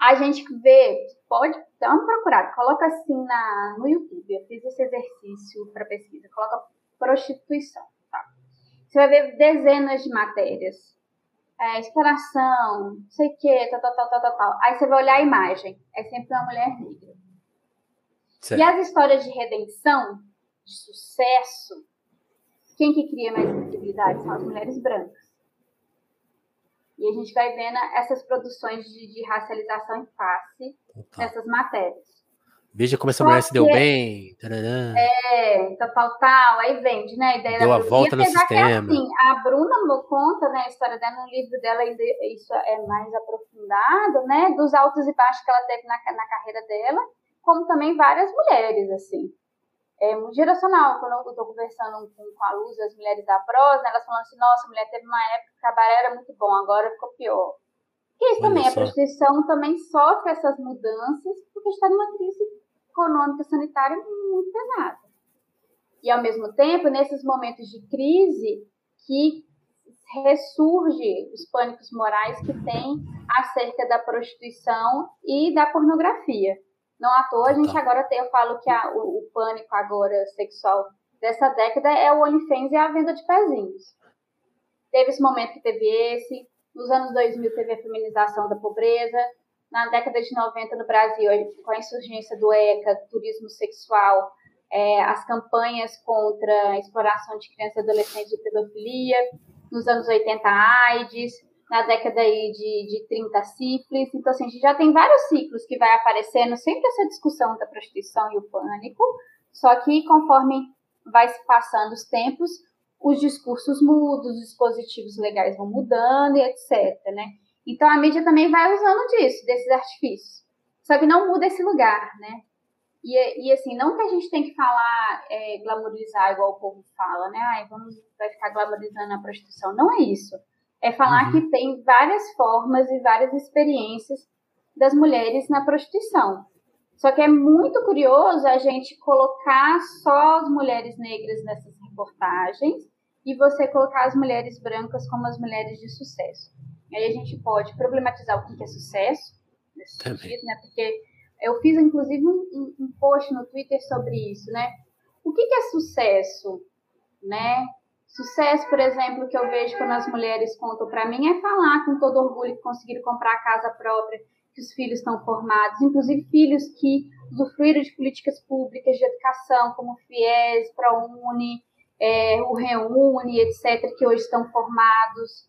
A gente vê, pode dar uma procurada, coloca assim na, no YouTube, eu fiz esse exercício para pesquisa, coloca prostituição? Você vai ver dezenas de matérias, é, exploração, não sei o que, tal, tal, tal, tal, tal, Aí você vai olhar a imagem, é sempre uma mulher negra. Certo. E as histórias de redenção, de sucesso, quem que cria mais visibilidade são as mulheres brancas. E a gente vai vendo essas produções de, de racialização em face nessas matérias. Veja como essa Só mulher se deu bem. Tarará. É, tal, tal, tal. Aí vende, né? A ideia deu a volta no sistema. Que é assim, a Bruna conta, né, a história dela no livro dela, isso é mais aprofundado, né? Dos altos e baixos que ela teve na, na carreira dela, como também várias mulheres, assim é muito geracional. Quando eu estou conversando com, com a Luz, as mulheres da prosa, elas falam assim: nossa, a mulher teve uma época que o trabalho era muito bom, agora ficou pior. Porque isso também, a prostituição também sofre essas mudanças, porque está numa crise econômica sanitária muito pesada. E, ao mesmo tempo, nesses momentos de crise, que ressurge os pânicos morais que tem acerca da prostituição e da pornografia. Não à toa, a gente tá. agora tem, eu falo que a, o, o, pânico agora sexual dessa década é o OnlyFans e a venda de pezinhos. Teve esse momento que teve esse, nos anos 2000 teve a feminização da pobreza, na década de 90 no Brasil, com a insurgência do ECA, turismo sexual, é, as campanhas contra a exploração de crianças e adolescentes de pedofilia, nos anos 80 a AIDS, na década aí de, de 30 sífilis. Então, assim, a gente já tem vários ciclos que vai aparecendo, sempre essa discussão da prostituição e o pânico, só que conforme vai se passando os tempos, os discursos mudam, os dispositivos legais vão mudando e etc, né? Então, a mídia também vai usando disso, desses artifícios. Só que não muda esse lugar, né? E, e assim, não que a gente tem que falar, é, glamorizar igual o povo fala, né? Ai, vamos, vai ficar glamorizando a prostituição. Não é isso é falar uhum. que tem várias formas e várias experiências das mulheres na prostituição. Só que é muito curioso a gente colocar só as mulheres negras nessas reportagens e você colocar as mulheres brancas como as mulheres de sucesso. Aí a gente pode problematizar o que é sucesso, nesse Também. sentido, né? Porque eu fiz, inclusive, um, um, post no Twitter sobre isso, né? O que, que é sucesso, né? Sucesso, por exemplo, que eu vejo quando as mulheres contam para mim é falar com todo orgulho que conseguiram comprar a casa própria, que os filhos estão formados, inclusive filhos que usufruíram de políticas públicas de educação, como o FIES, ProUni, é, o Reúne, etc., que hoje estão formados.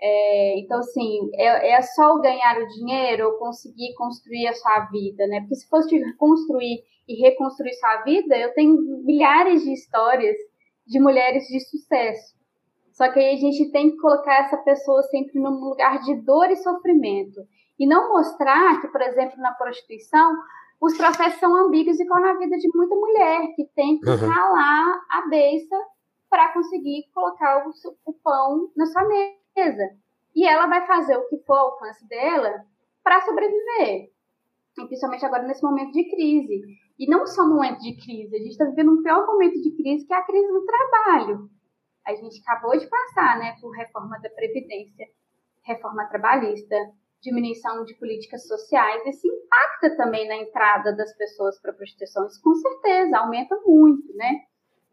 É, então, assim, é, é só ganhar o dinheiro ou conseguir construir a sua vida, né? Porque se fosse construir e reconstruir sua vida, eu tenho milhares de histórias de mulheres de sucesso. Só que aí a gente tem que colocar essa pessoa sempre num lugar de dor e sofrimento. E não mostrar que, por exemplo, na prostituição, os processos são ambíguos igual na vida de muita mulher, que tem que uhum. ralar a beça para conseguir colocar o, o pão na sua mesa. E ela vai fazer o que for ao alcance dela para sobreviver. E principalmente agora nesse momento de crise. E não só no momento de crise, a gente está vivendo um pior momento de crise, que é a crise do trabalho. A gente acabou de passar né, por reforma da Previdência, reforma trabalhista, diminuição de políticas sociais. Isso impacta também na entrada das pessoas para prostituição. Isso com certeza aumenta muito, né?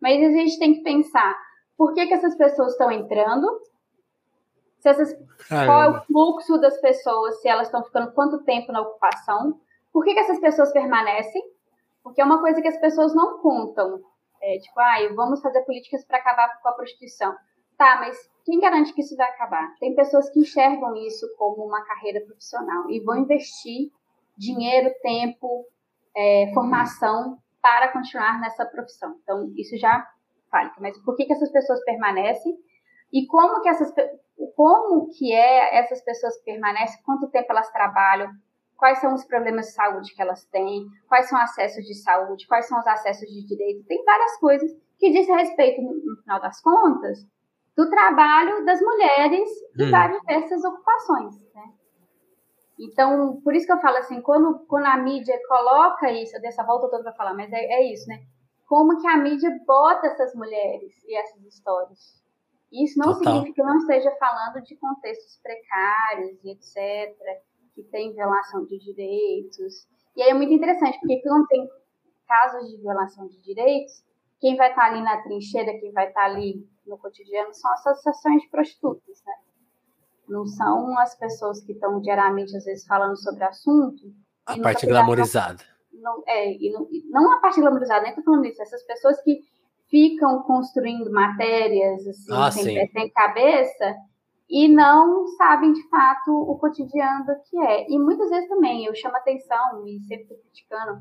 Mas a gente tem que pensar por que, que essas pessoas estão entrando, se essas, qual é o fluxo das pessoas, se elas estão ficando quanto tempo na ocupação, por que, que essas pessoas permanecem porque é uma coisa que as pessoas não contam. É, tipo, ah, vamos fazer políticas para acabar com a prostituição. Tá, mas quem garante que isso vai acabar? Tem pessoas que enxergam isso como uma carreira profissional e vão investir dinheiro, tempo, é, formação para continuar nessa profissão. Então, isso já fala. Mas por que, que essas pessoas permanecem? E como que essas como que é essas pessoas permanecem? Quanto tempo elas trabalham? quais são os problemas de saúde que elas têm, quais são acessos de saúde, quais são os acessos de direito. Tem várias coisas que dizem respeito, no, final das contas, do trabalho das mulheres em hum. várias dessas ocupações. Né? Então, por isso que eu falo assim, quando, quando a mídia coloca isso, dessa volta toda para falar, mas é, é isso, né? Como que a mídia bota essas mulheres e essas histórias. Isso não Total. significa que não esteja falando de contextos precários e etc., que tem violação de direitos. E aí é muito interessante, porque quando tem casos de violação de direitos, quem vai estar ali na trincheira, quem vai estar ali no cotidiano são as associações de prostitutas, né? Não são as pessoas que estão diariamente, às vezes, falando sobre assunto. A parte glamorizada. Não, é, e não, não a parte glamorizada, nem estou falando isso. Essas pessoas que ficam construindo matérias assim, ah, sem, sem cabeça e não sabem de fato o cotidiano do que é. E muitas vezes também eu chamo atenção e sempre estou criticando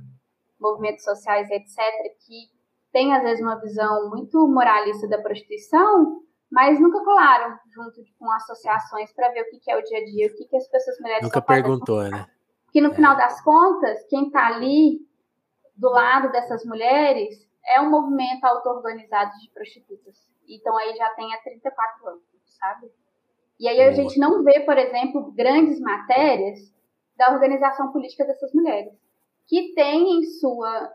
movimentos sociais, etc., que tem às vezes uma visão muito moralista da prostituição, mas nunca colaram junto com associações para ver o que, é o dia a dia, o que, que as pessoas mulheres Nunca perguntou, né? Que no é. final das contas, quem está ali do lado dessas mulheres é um movimento auto-organizado de prostitutas. Então aí já tem há 34 anos, sabe? E aí a gente não vê, por exemplo, grandes matérias da organização política dessas mulheres, que tem em sua,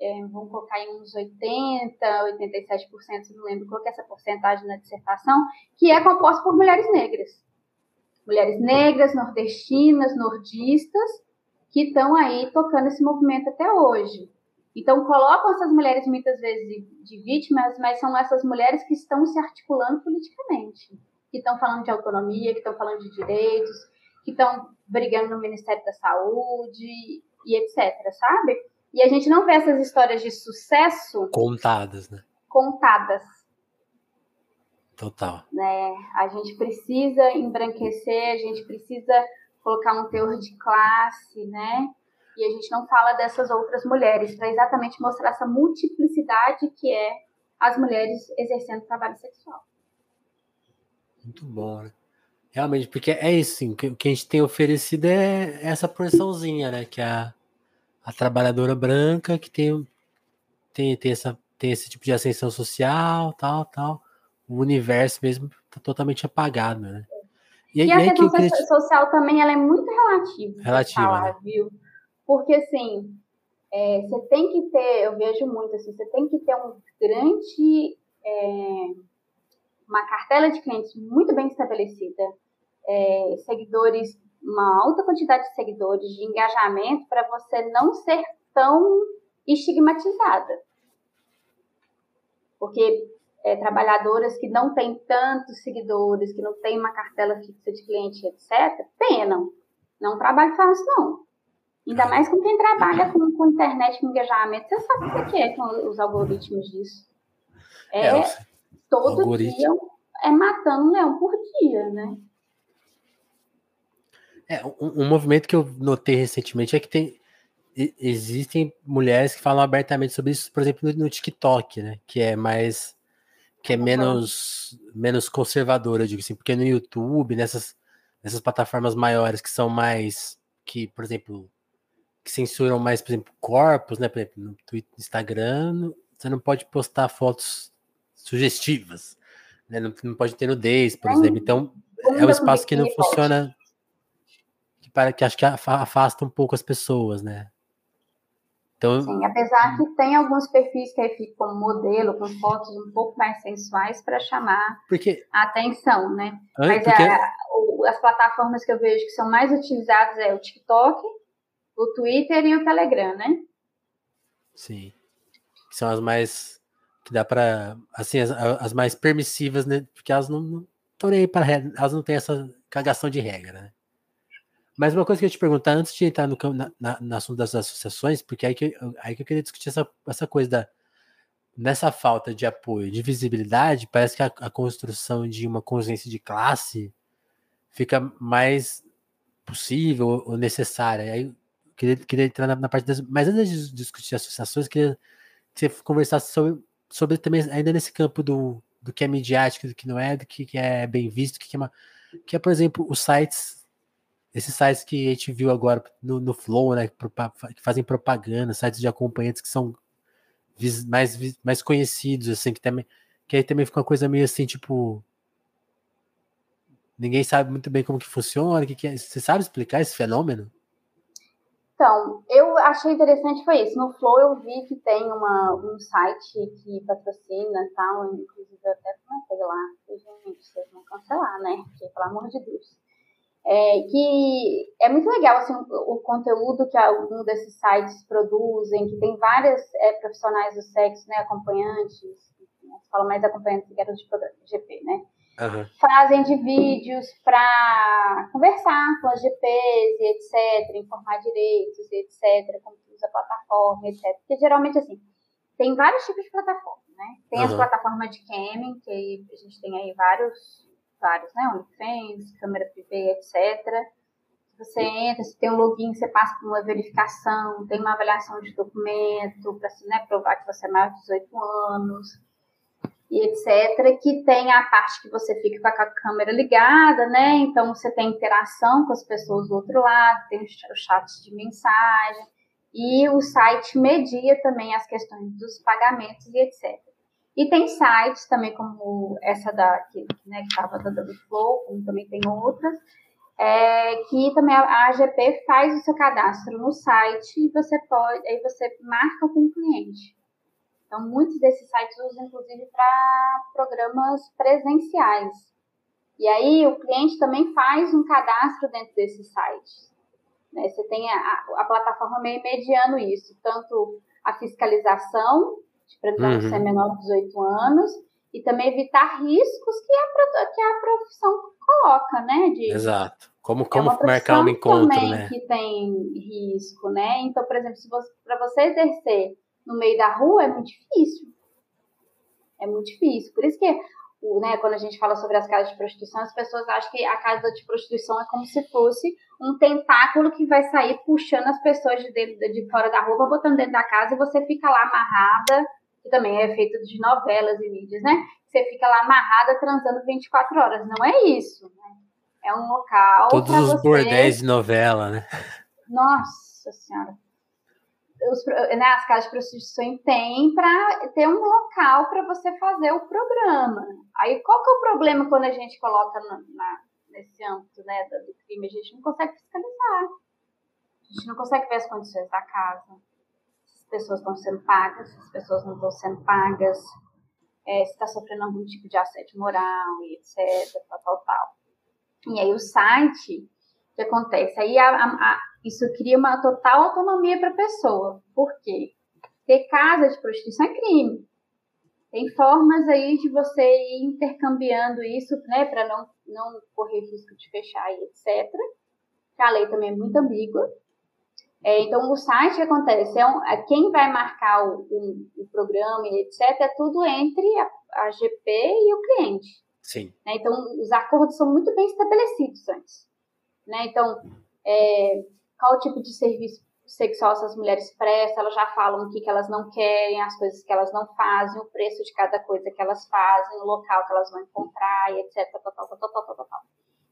é, vamos colocar em uns 80, 87%, não lembro, coloquei essa porcentagem na dissertação, que é composta por mulheres negras. Mulheres negras, nordestinas, nordistas, que estão aí tocando esse movimento até hoje. Então, colocam essas mulheres muitas vezes de, de, vítimas, mas são essas mulheres que estão se articulando politicamente, que estão falando de autonomia, que estão falando de direitos, que estão brigando no Ministério da Saúde e etc, sabe? E a gente não vê essas histórias de sucesso contadas, né? Contadas. Total. Né? A gente precisa embranquecer, a gente precisa colocar um teor de classe, né? E a gente não fala dessas outras mulheres, para exatamente mostrar essa multiplicidade que é as mulheres exercendo trabalho sexual. Muito bom, né? Realmente, porque é isso, sim, o que a gente tem oferecido é essa porçãozinha, né? Que é a, a trabalhadora branca que tem, tem, tem, essa, tem esse tipo de ascensão social, tal, tal. O universo mesmo tá totalmente apagado, né? E, e, e a questão queria... social também ela é muito relativa. Relativa, falar, né? viu? Porque, assim, é, você tem que ter, eu vejo muito assim, você tem que ter um grande, é, uma cartela de clientes muito bem estabelecida, é, seguidores, uma alta quantidade de seguidores, de engajamento, para você não ser tão estigmatizada. Porque é, trabalhadoras que não têm tantos seguidores, que não têm uma cartela fixa de cliente, etc., penam. Não é um trabalho fácil, não. Ainda mais com quem trabalha com, com internet, com engajamento. Você sabe o que é com os algoritmos disso. É, é todo algoritmo. dia é matando um leão por dia, né? É, um, um, movimento que eu notei recentemente é que tem existem mulheres que falam abertamente sobre isso, por exemplo, no, no TikTok, né? Que é mais que é menos menos conservadora, eu digo assim, porque no YouTube, nessas nessas plataformas maiores que são mais que, por exemplo, que censuram mais, por exemplo, corpos, né? Por exemplo, no Twitter, Instagram, você não pode postar fotos sugestivas, né? Não, não pode ter nudez, por exemplo. Então, é um espaço que não funciona, que, para, que acho que afasta um pouco as pessoas, né? Então, Sim, apesar que tem alguns perfis que aí ficam modelo, com fotos um pouco mais sensuais para chamar porque, a atenção, né? Mas porque... a, as plataformas que eu vejo que são mais utilizadas é o TikTok, o Twitter e o Telegram, né? Sim. São as mais. Que dá para Assim, as, as, mais permissivas, né? Porque elas não estão nem para Elas não têm essa cagação de regra, né? Mas uma coisa que eu te perguntar antes de entrar no, na, na, no assunto das associações, porque aí que, aí que eu queria discutir essa, essa coisa da. Nessa falta de apoio, de visibilidade, parece que a, a construção de uma consciência de classe fica mais possível ou necessária. Aí queria, queria entrar na, na parte das. Mas antes de discutir associações, queria que você conversasse sobre, sobre também, ainda nesse campo do, do que é midiático, do que não é, do que, que é bem visto, que, que é, uma, que é, por exemplo, os sites esses sites que a gente viu agora no, no Flow, né, que fazem propaganda, sites de acompanhantes que são mais, mais conhecidos, assim, que também, que aí também fica uma coisa meio assim, tipo, ninguém sabe muito bem como que funciona, que, que é, você sabe explicar esse fenômeno? Então, eu achei interessante foi isso. No Flow eu vi que tem uma, um site que patrocina e tal, inclusive eu até comentei lá, gente, vocês vão cancelar, né? Porque, pelo amor de Deus. É, que é muito legal assim, o, conteúdo que algum desses sites produzem, que tem várias é, profissionais do sexo, né, acompanhantes, né, falo mais acompanhantes que garotos de GP, né? Uhum. Fazem de vídeos para conversar com as GPs e etc, informar direitos e etc, como usa a plataforma, etc. Porque geralmente assim, tem vários tipos de plataforma, né? Tem uhum. as plataformas de camming, que a gente tem aí vários vários, né? OnlyFans, câmera privê, etc. Você entra, você tem um login, você passa por uma verificação, tem uma avaliação de documento para né, provar que você é maior de 18 anos e etc. Que tem a parte que você fica com a câmera ligada, né? Então você tem interação com as pessoas do outro lado, tem os chats de mensagem. E o site media também as questões dos pagamentos e etc. E tem sites também como essa da que né, estava dando Flow, como também tem outras, é, que também a AGP faz o seu cadastro no site e você pode, aí você marca com o cliente. Então, muitos desses sites usam, inclusive, para programas presenciais. E aí, o cliente também faz um cadastro dentro desses sites. Né? Você tem a, a plataforma meio mediando isso, tanto a fiscalização para uhum. ser menor de 18 anos e também evitar riscos que a, que a profissão coloca, né? De, Exato. Como, é como é marcar um encontro, também né? que tem risco, né? Então, por exemplo, para você exercer no meio da rua é muito difícil. É muito difícil. Por isso que o, né, quando a gente fala sobre as casas de prostituição, as pessoas acham que a casa de prostituição é como se fosse um tentáculo que vai sair puxando as pessoas de, dentro, de fora da roupa, botando dentro da casa e você fica lá amarrada que também é feito de novelas e mídias, né? Você fica lá amarrada transando 24 horas. Não é isso, né? É um local. Todos os você... bordéis de novela, né? Nossa Senhora. Os, né, as casas de prostituição têm para ter um local para você fazer o programa. Aí qual que é o problema quando a gente coloca na, na, nesse âmbito né, do crime? A gente não consegue fiscalizar. A gente não consegue ver as condições da casa pessoas estão sendo pagas, se as pessoas não estão sendo pagas, é, se está sofrendo algum tipo de assédio moral e etc, tal, tal, tal. E aí o site, o que acontece? Aí a, a, isso cria uma total autonomia para a pessoa. Por quê? Ter casa de prostituição é crime. Tem formas aí de você ir intercambiando isso, né, para não, não correr risco de fechar e etc. A lei também é muito ambígua. É, então, o site que acontece, é, um, é quem vai marcar o, o, o, programa e etc., é tudo entre a, a GP e o cliente. Sim. Né? Então, os acordos são muito bem estabelecidos antes. Né? Então, é, qual tipo de serviço sexual essas mulheres prestam, elas já falam o que, que elas não querem, as coisas que elas não fazem, o preço de cada coisa que elas fazem, o local que elas vão encontrar e etc. Tal, tal, tal, tal, tal, tal.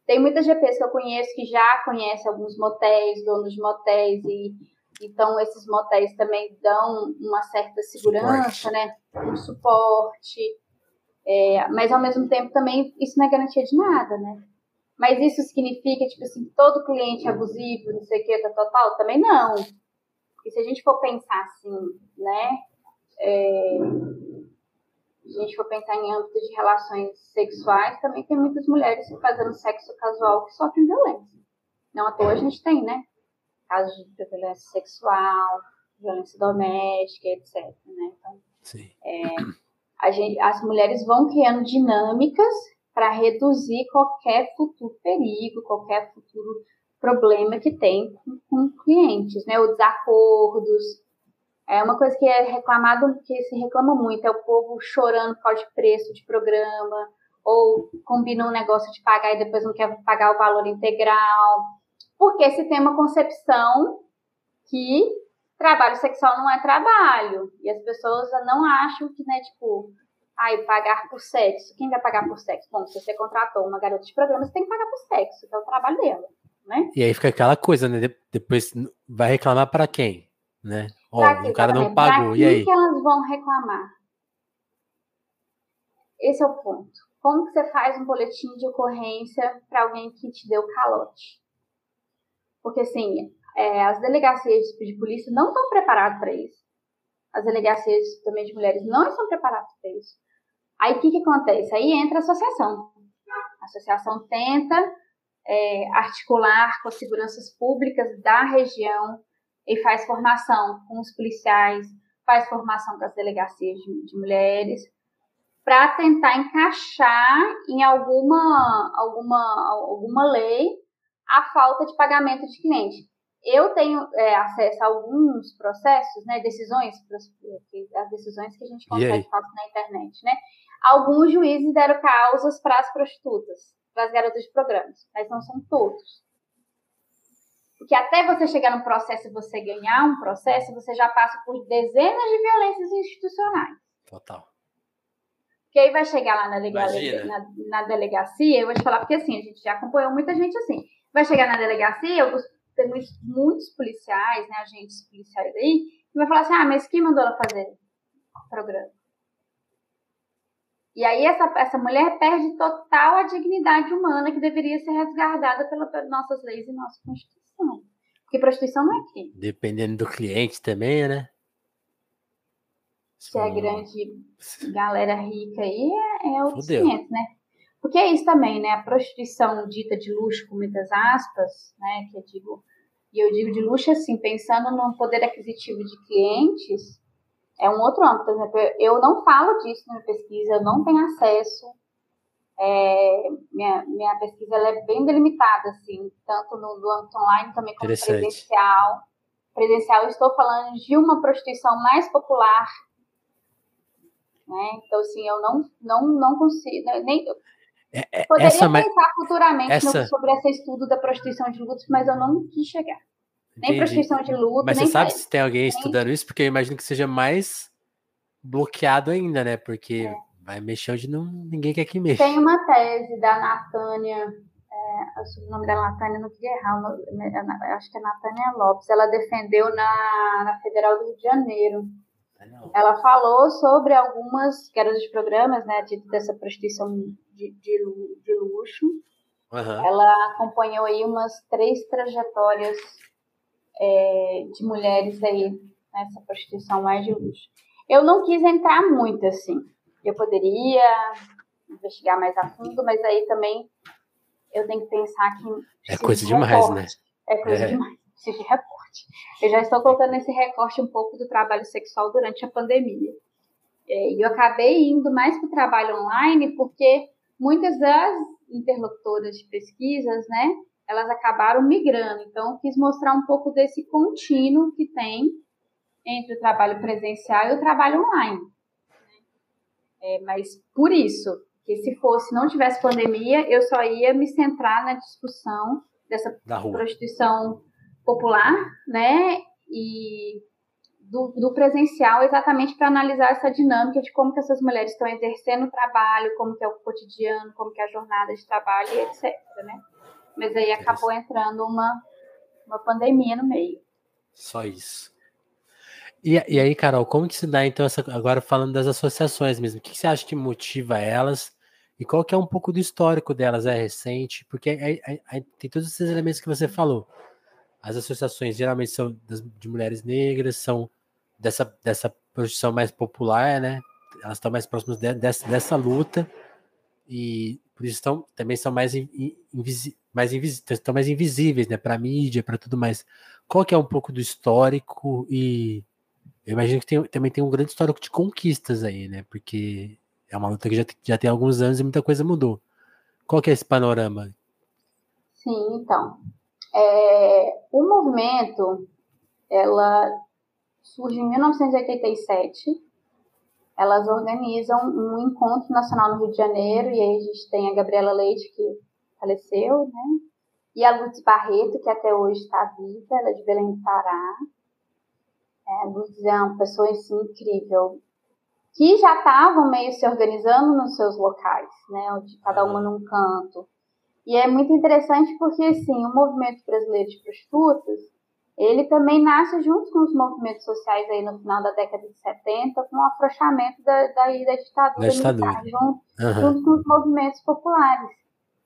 Tem muitas GPs que eu conheço que já conhecem alguns motéis, donos de motéis, e então esses motéis também dão uma certa segurança, né? Um suporte. É, mas ao mesmo tempo também isso não é garantia de nada, né? Mas isso significa, tipo assim, todo cliente abusivo, não sei o que, tal, tal, Também não. E se a gente for pensar assim, né? É, a gente for pensar em âmbito de relações sexuais, também tem muitas mulheres fazendo sexo casual que sofrem violência. Não à toa a gente tem, né? Casos de violência sexual, violência doméstica, etc. Né? Então, é, gente, as mulheres vão criando dinâmicas para reduzir qualquer futuro perigo, qualquer futuro problema que tem com, com clientes, né? Os desacordos, é uma coisa que é reclamado, que se reclama muito, é o povo chorando por causa de preço de programa, ou combina um negócio de pagar e depois não quer pagar o valor integral. Porque se tem uma concepção que trabalho sexual não é trabalho. E as pessoas não acham que, né, tipo, ai, pagar por sexo. Quem vai pagar por sexo? Bom, se você contratou uma garota de programa, você tem que pagar por sexo, que é o trabalho dela. né? E aí fica aquela coisa, né? Depois vai reclamar para quem, né? Ó, o cara não pagou, e aí? que elas vão reclamar? Esse é o ponto. Como que você faz um boletim de ocorrência para alguém que te deu calote? Porque, assim, é, as delegacias de polícia não estão preparadas para isso. As delegacias também de mulheres não estão preparadas para isso. Aí, o que, que acontece? Aí entra a associação. A associação tenta é, articular com as seguranças públicas da região e faz formação com os policiais, faz formação com as delegacias de, de mulheres, para tentar encaixar em alguma, alguma, alguma lei a falta de pagamento de cliente. Eu tenho é, acesso a alguns processos, né, decisões, as decisões que a gente consegue fazer na internet, né? Alguns juízes deram causas para as prostitutas, para as garotas de programas, mas não são todos. Porque até você chegar no processo e você ganhar um processo, você já passa por dezenas de violências institucionais. Total. Porque aí vai chegar lá na, delegacia, na, na, delegacia, eu vou te falar, porque assim, a gente já acompanhou muita gente assim. Vai chegar na delegacia, tem muitos, muitos policiais, né, agentes policiais aí, que vai falar assim, ah, mas quem mandou ela fazer o programa? E aí essa, essa mulher perde total a dignidade humana que deveria ser resguardada pela, pelas nossas leis e nossa Constituição. Porque prostituição não é crime. Dependendo do cliente também, né? Se é grande galera rica aí, é, é outros 500, né? Porque é isso também, né? A prostituição dita de luxo, com muitas aspas, né? Que eu digo, e eu digo de luxo assim, pensando no poder aquisitivo de clientes, é um outro âmbito. Por exemplo, eu não falo disso na minha pesquisa, eu não tenho acesso. É, minha, minha pesquisa é bem delimitada, assim, tanto no, no âmbito online também como presencial. Presencial, eu estou falando de uma prostituição mais popular né? Então, assim, eu não, não, não consigo. Né, nem, é, é, poderia essa, pensar futuramente essa... sobre esse estudo da prostituição de luto, mas eu não quis chegar. Nem prostituição de luto. Mas você sabe se tem alguém estudando isso? Porque eu imagino que seja mais bloqueado ainda, né? Porque é. vai mexer onde não, ninguém quer que mexa. Tem uma tese da Natânia, é, o nome da Natânia, não queria errar, né, acho que é Natânia Lopes. Ela defendeu na, na Federal do Rio de Janeiro ela falou sobre algumas garotas de programas, né, de, dessa prostituição de, de, de luxo. Uhum. Ela acompanhou aí umas três trajetórias é, de mulheres aí nessa prostituição mais de luxo. Eu não quis entrar muito assim. Eu poderia investigar mais a fundo, mas aí também eu tenho que pensar que é coisa demais, né? É coisa é. demais. Preciso de recorte. Eu já estou colocando esse recorte um pouco do trabalho sexual durante a pandemia. É, e eu acabei indo mais para o trabalho online porque muitas das interlocutoras de pesquisas, né, elas acabaram migrando. Então, eu quis mostrar um pouco desse contínuo que tem entre o trabalho presencial e o trabalho online. É, mas por isso, que se fosse, não tivesse pandemia, eu só ia me centrar na discussão dessa prostituição popular, né? E do, do presencial exatamente para analisar essa dinâmica de como que essas mulheres estão exercendo o trabalho, como que é o cotidiano, como que é a jornada de trabalho etc, né? Mas aí acabou entrando uma, uma pandemia no meio. Só isso. E, e aí, Carol, como que se dá, então, essa, agora falando das associações mesmo, o que, que você acha que motiva elas e qual que é um pouco do histórico delas? É recente? Porque aí, aí, aí, tem todos esses elementos que você falou. As associações geralmente são das, de mulheres negras, são dessa, dessa posição mais popular, né? Elas estão mais próximas de, dessa, dessa luta e por isso estão, também são mais, invisi, mais, invis, estão mais invisíveis, né? Para mídia, para tudo mais. Qual que é um pouco do histórico e eu imagino que tem, também tem um grande histórico de conquistas aí, né? Porque é uma luta que já, já tem alguns anos e muita coisa mudou. Qual que é esse panorama? Sim, então. É, o movimento, ela surge em 1987. Elas organizam um encontro nacional no Rio de Janeiro, e aí a gente tem a Gabriela Leite, que faleceu, né? E a Lutz Barreto, que até hoje está viva, ela é de Belém do Pará. É, a Lutz é uma pessoa assim, incrível, que já estavam meio se organizando nos seus locais, né? Onde cada uma num canto. E é muito interessante porque, assim, o movimento brasileiro de prostitutas, ele também nasce junto com os movimentos sociais aí no final da década de 70, com o afrouxamento da, da, da ditadura, da ditadura. Militar, junto, uhum. junto, com os movimentos populares,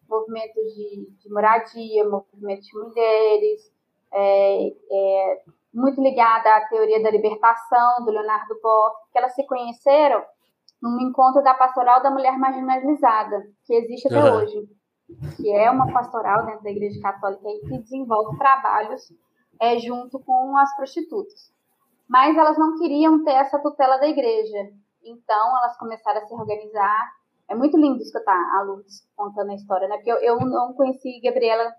movimentos de, de moradia, movimentos de mulheres, é, é, muito ligada à teoria da libertação, do Leonardo Boff, que elas se conheceram num encontro da Pastoral da Mulher Marginalizada, que existe até uhum. hoje, que é uma pastoral dentro da Igreja Católica que desenvolve trabalhos é, junto com as prostitutas. Mas elas não queriam ter essa tutela da igreja, então elas começaram a se organizar. É muito lindo escutar a Lourdes contando a história, né? Porque eu, eu não conheci Gabriela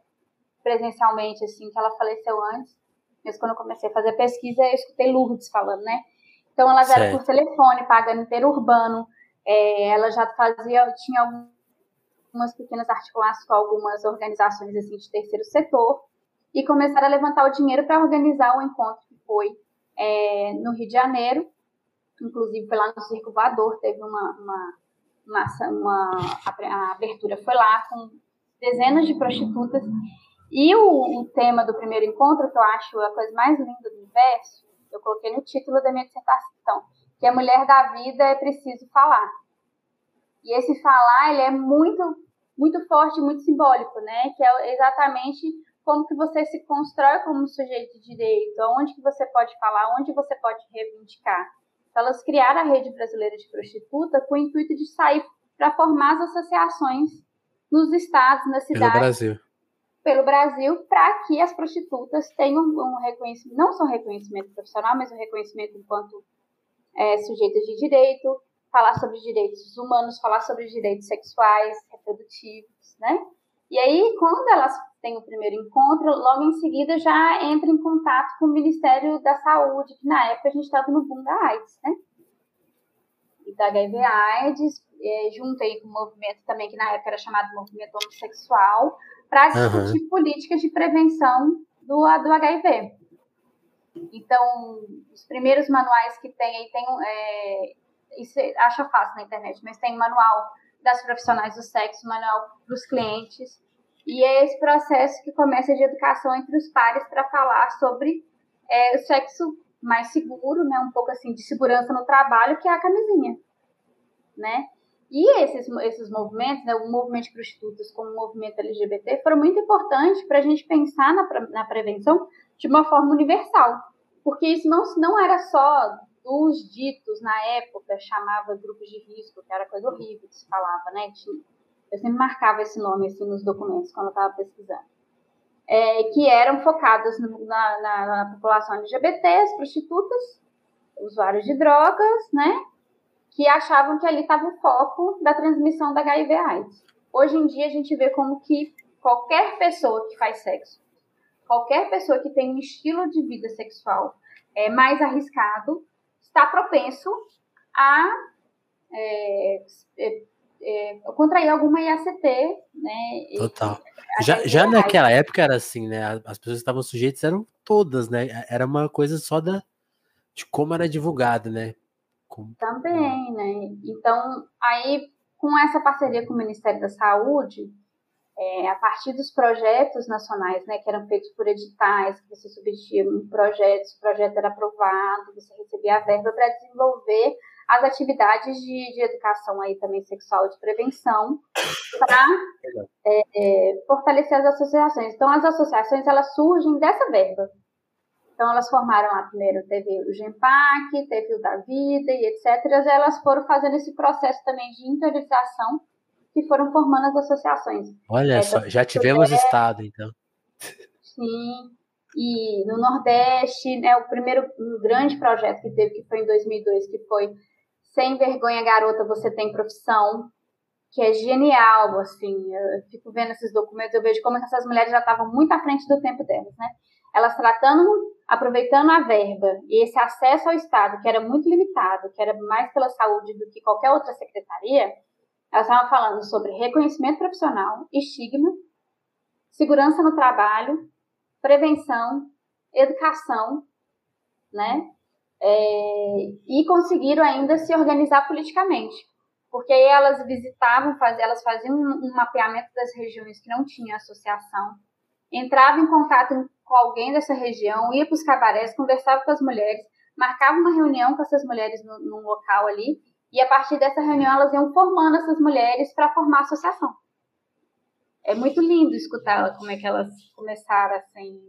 presencialmente, assim, que ela faleceu antes, mas quando eu comecei a fazer pesquisa, eu escutei Lourdes falando, né? Então elas certo. eram por telefone, pagando interurbano, é, ela já fazia, tinha algumas pequenas articulações com algumas organizações assim, de terceiro setor, e começaram a levantar o dinheiro para organizar o encontro que foi é, no Rio de Janeiro, inclusive foi lá no Circo Voador, teve uma, uma, uma, uma a abertura foi lá com dezenas de prostitutas, e o, o, tema do primeiro encontro, que eu acho a coisa mais linda do universo, eu coloquei no título da minha dissertação, que a mulher da vida é preciso falar. E esse falar, ele é muito, muito forte, muito simbólico, né? Que é exatamente como que você se constrói como sujeito de direito, aonde que você pode falar, onde você pode reivindicar. Então, elas criaram a Rede Brasileira de Prostituta com o intuito de sair para formar as associações nos estados, nas cidades. Pelo Brasil. Pelo Brasil, para que as prostitutas tenham um reconhecimento, não só um reconhecimento profissional, mas um reconhecimento enquanto é, sujeitos de direito, falar sobre direitos humanos, falar sobre direitos sexuais, reprodutivos, né? E aí, quando elas têm o primeiro encontro, logo em seguida já entra em contato com o Ministério da Saúde, que na época a gente estava no boom da AIDS, né? E da HIV AIDS, é, junto aí com o movimento também, que na época era chamado Movimento Homossexual, para discutir uhum. políticas de prevenção do, do HIV. Então, os primeiros manuais que tem aí, tem, é, isso acha fácil na internet, mas tem manual das profissionais do sexo, manual para os clientes. E é esse processo que começa de educação entre os pares para falar sobre é, o sexo mais seguro, né, um pouco assim de segurança no trabalho, que é a camisinha, né? E esses, esses movimentos, né, o movimento de prostitutas como o movimento LGBT, foram muito importantes para a gente pensar na, na prevenção de uma forma universal. Porque isso não, não era só dos ditos na época chamava grupos de risco, que era coisa horrível que se falava, né? Eu sempre marcava esse nome assim nos documentos quando eu estava pesquisando. É, que eram focados no, na, na, na, população LGBT, as prostitutas, usuários de drogas, né? Que achavam que ali estava o foco da transmissão da HIV/AIDS. Hoje em dia a gente vê como que qualquer pessoa que faz sexo, qualquer pessoa que tem um estilo de vida sexual é mais arriscado, está propenso a é, é, é, contrair alguma IACT, né? Total. Já, já naquela época era assim, né? As pessoas que estavam sujeitas eram todas, né? Era uma coisa só da de como era divulgado, né? Também, né? Então, aí com essa parceria com o Ministério da Saúde, é, a partir dos projetos nacionais, né, que eram feitos por editais, que você submetia um projeto, se o projeto era aprovado, você recebia a verba para desenvolver as atividades de, de, educação aí também sexual e de prevenção para é, é, fortalecer as associações. Então, as associações, elas surgem dessa verba. Então, elas formaram lá primeiro, teve o GEMPAC, teve o da Vida e etc. E elas foram fazendo esse processo também de interiorização que foram formando as associações. Olha é, só, já tivemos estado, então. Sim, e no Nordeste, né, o primeiro um grande projeto que teve, que foi em 2002, que foi Sem Vergonha Garota, Você Tem Profissão, que é genial, assim, eu fico vendo esses documentos, eu vejo como essas mulheres já estavam muito à frente do tempo delas, né? Elas tratando, aproveitando a verba e esse acesso ao Estado, que era muito limitado, que era mais pela saúde do que qualquer outra secretaria, elas estavam falando sobre reconhecimento profissional, estigma, segurança no trabalho, prevenção, educação, né? É, e conseguiram ainda se organizar politicamente. porque aí elas visitavam, faz, elas faziam um, mapeamento das regiões que não tinha associação, entravam em contato com alguém dessa região, ia para os cabarés, conversava com as mulheres, marcava uma reunião com essas mulheres num local ali, e a partir dessa reunião elas iam formando essas mulheres para formar a associação. É muito lindo escutar como é que elas começaram assim.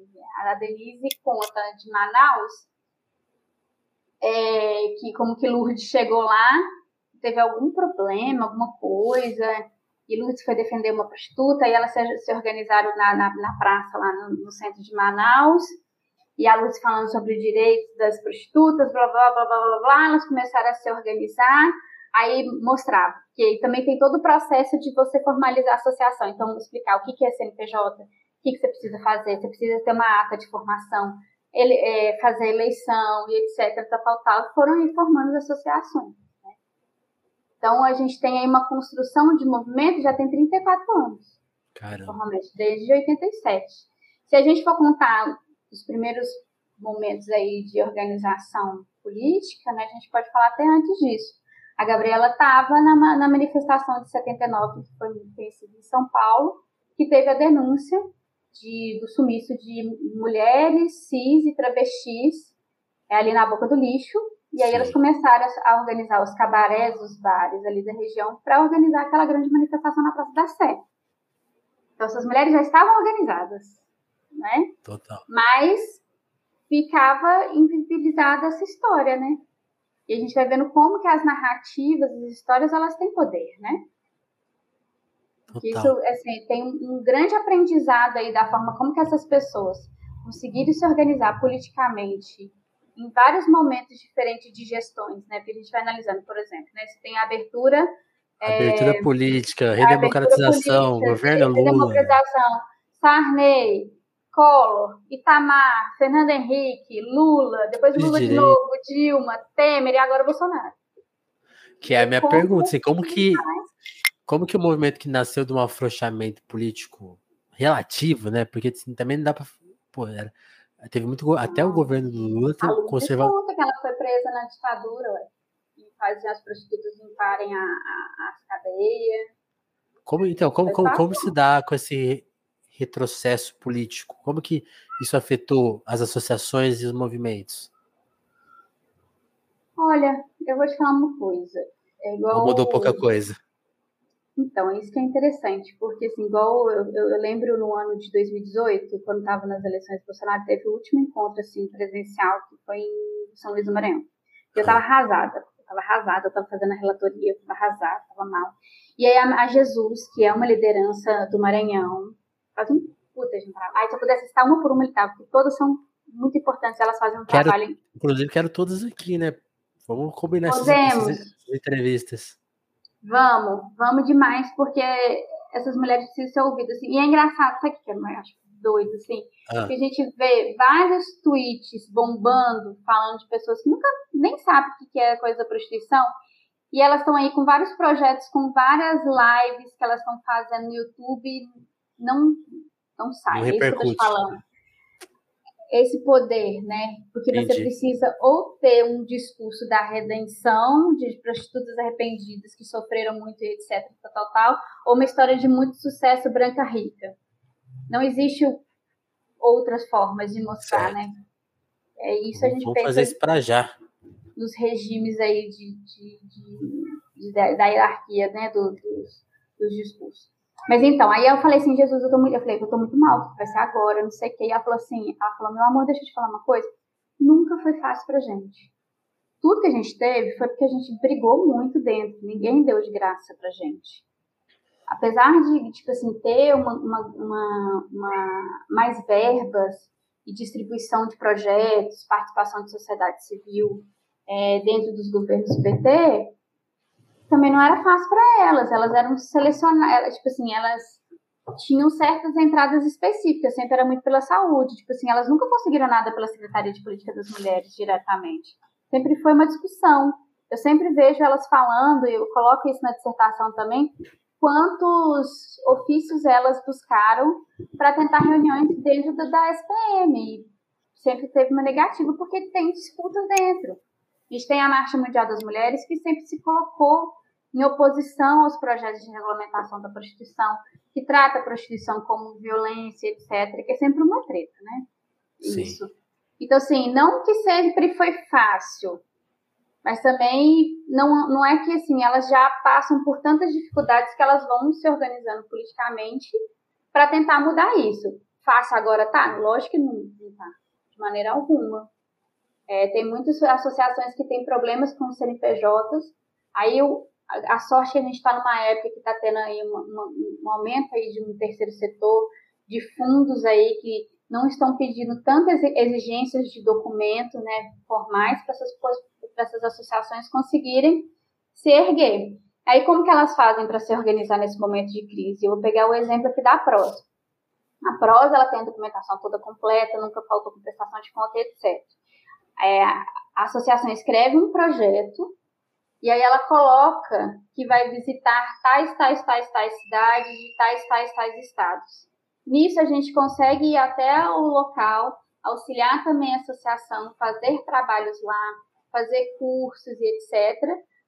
A Denise conta de Manaus, é, que como que Lourdes chegou lá, teve algum problema, alguma coisa, e Lourdes foi defender uma prostituta, e elas se, se organizaram na, na, na, praça lá no, no, centro de Manaus, e a Lourdes falando sobre o direito das prostitutas, blá, blá, blá, blá, blá, blá, elas começaram a se organizar, aí mostrava que também tem todo o processo de você formalizar a associação, então explicar o que é CNPJ, o que você precisa fazer, você precisa ter uma ata de formação, ele, é, fazer eleição e etc, tal, tal, foram informando as associações. Né? Então, a gente tem aí uma construção de movimento já tem 34 anos. Caramba. Normalmente, desde 87. Se a gente for contar os primeiros momentos aí de organização política, né, a gente pode falar até antes disso. A Gabriela estava na, na manifestação de 79, que foi conhecida em São Paulo, que teve a denúncia de, do sumiço de mulheres, cis e travestis é, ali na boca do lixo. E aí Sim. elas começaram a organizar os cabarés, os bares ali da região, para organizar aquela grande manifestação na Praça da Sé. Então essas mulheres já estavam organizadas, né? Total. Mas ficava invisibilizada essa história, né? E a gente vai vendo como que as narrativas, as histórias, elas têm poder, né? Isso, assim, tem um, grande aprendizado aí da forma como que essas pessoas conseguiram se organizar politicamente em vários momentos diferentes de gestões, né? Porque a gente vai analisando, por exemplo, né? Você tem a abertura... Abertura é, política, redemocratização, política, governo Lula. Redemocratização, Sarney, Collor, Itamar, Fernando Henrique, Lula, depois Lula de, de novo, Dilma, Temer e agora Bolsonaro. Que é a minha como pergunta, assim, como que como que o movimento que nasceu de um afrouxamento político relativo, né? Porque assim, também não dá para, pô, era, teve muito até o governo do Lula teve conservador. que ela foi presa na ditadura, ué, e fazia as prostitutas limparem a, a, as cadeias. Como então, como, como, como se dá com esse retrocesso político? Como que isso afetou as associações e os movimentos? Olha, eu vou te falar uma coisa. É igual... Ou mudou pouca coisa? Então, isso que é interessante, porque assim, igual eu, eu, eu lembro no ano de 2018, quando estava nas eleições do Bolsonaro, teve o último encontro assim, presencial, que foi em São Luís do Maranhão. Eu estava arrasada, eu estava arrasada, eu estava fazendo a relatoria, eu estava arrasada, estava mal. E aí a, a Jesus, que é uma liderança do Maranhão, faz um puta de um trabalho. Aí se eu pudesse citar uma por uma, ele tava, porque todas são muito importantes, elas fazem um quero, trabalho. Inclusive, quero todas aqui, né? Vamos combinar essas, essas, entrevistas. Vamos, vamos demais, porque essas mulheres precisam ser ouvidas. Assim. E é engraçado, sabe o que é acho doido, assim? Ah. Que a gente vê vários tweets bombando, falando de pessoas que nunca nem sabem o que é coisa da prostituição, e elas estão aí com vários projetos, com várias lives que elas estão fazendo no YouTube, não, não sai. Não é isso que eu tô falando. Esse poder, né? Porque Entendi. você precisa ou ter um discurso da redenção de prostitutas arrependidas que sofreram muito e etc, tal, tal, tal, ou uma história de muito sucesso branca rica. Não existe outras formas de mostrar, certo. né? É isso a gente Vamos fazer isso para já. Nos regimes aí de, de, de, de da, da, hierarquia, né? Do, dos, dos discursos. Mas então, aí eu falei assim, Jesus, eu tô muito, eu falei, eu tô muito mal, vai ser agora, não sei o quê. E ela falou assim, ela falou, meu amor, deixa eu te falar uma coisa. Nunca foi fácil pra gente. Tudo que a gente teve foi porque a gente brigou muito dentro. Ninguém deu de graça pra gente. Apesar de, tipo assim, ter uma, uma, uma, uma mais verbas e distribuição de projetos, participação de sociedade civil é, dentro dos governos PT, também não era fácil para elas. Elas eram selecionadas, tipo assim, elas tinham certas entradas específicas, sempre era muito pela saúde. Tipo assim, elas nunca conseguiram nada pela Secretaria de Política das Mulheres diretamente. Sempre foi uma discussão. Eu sempre vejo elas falando, e eu coloco isso na dissertação também, quantos ofícios elas buscaram para tentar reuniões dentro da, SPM. Sempre teve uma negativa, porque tem disputas dentro. A gente tem a Marcha Mundial das Mulheres, que sempre se colocou em oposição aos projetos de regulamentação da prostituição, que trata a prostituição como violência, etc., que é sempre uma treta, né? Sim. Isso. Então, assim, não que sempre foi fácil, mas também não, não é que, assim, elas já passam por tantas dificuldades que elas vão se organizando politicamente para tentar mudar isso. Fácil agora tá? Lógico que não, não tá, de maneira alguma. É, tem muitas associações que têm problemas com CNPJs, aí o, a, sorte é que a gente está numa época que está tendo aí uma, uma, um aumento aí de um terceiro setor, de fundos aí que não estão pedindo tantas exigências de documento né, formais para essas, essas associações conseguirem se erguer. Aí, como que elas fazem para se organizar nesse momento de crise? Eu vou pegar o exemplo aqui da PROS. A PROS ela tem a documentação toda completa, nunca faltou com prestação de conta, etc. É, a associação escreve um projeto e aí ela coloca que vai visitar tais, tais, tais, tais cidades e tais, tais, tais estados. Nisso a gente consegue ir até o local, auxiliar também a associação, fazer trabalhos lá, fazer cursos e etc.,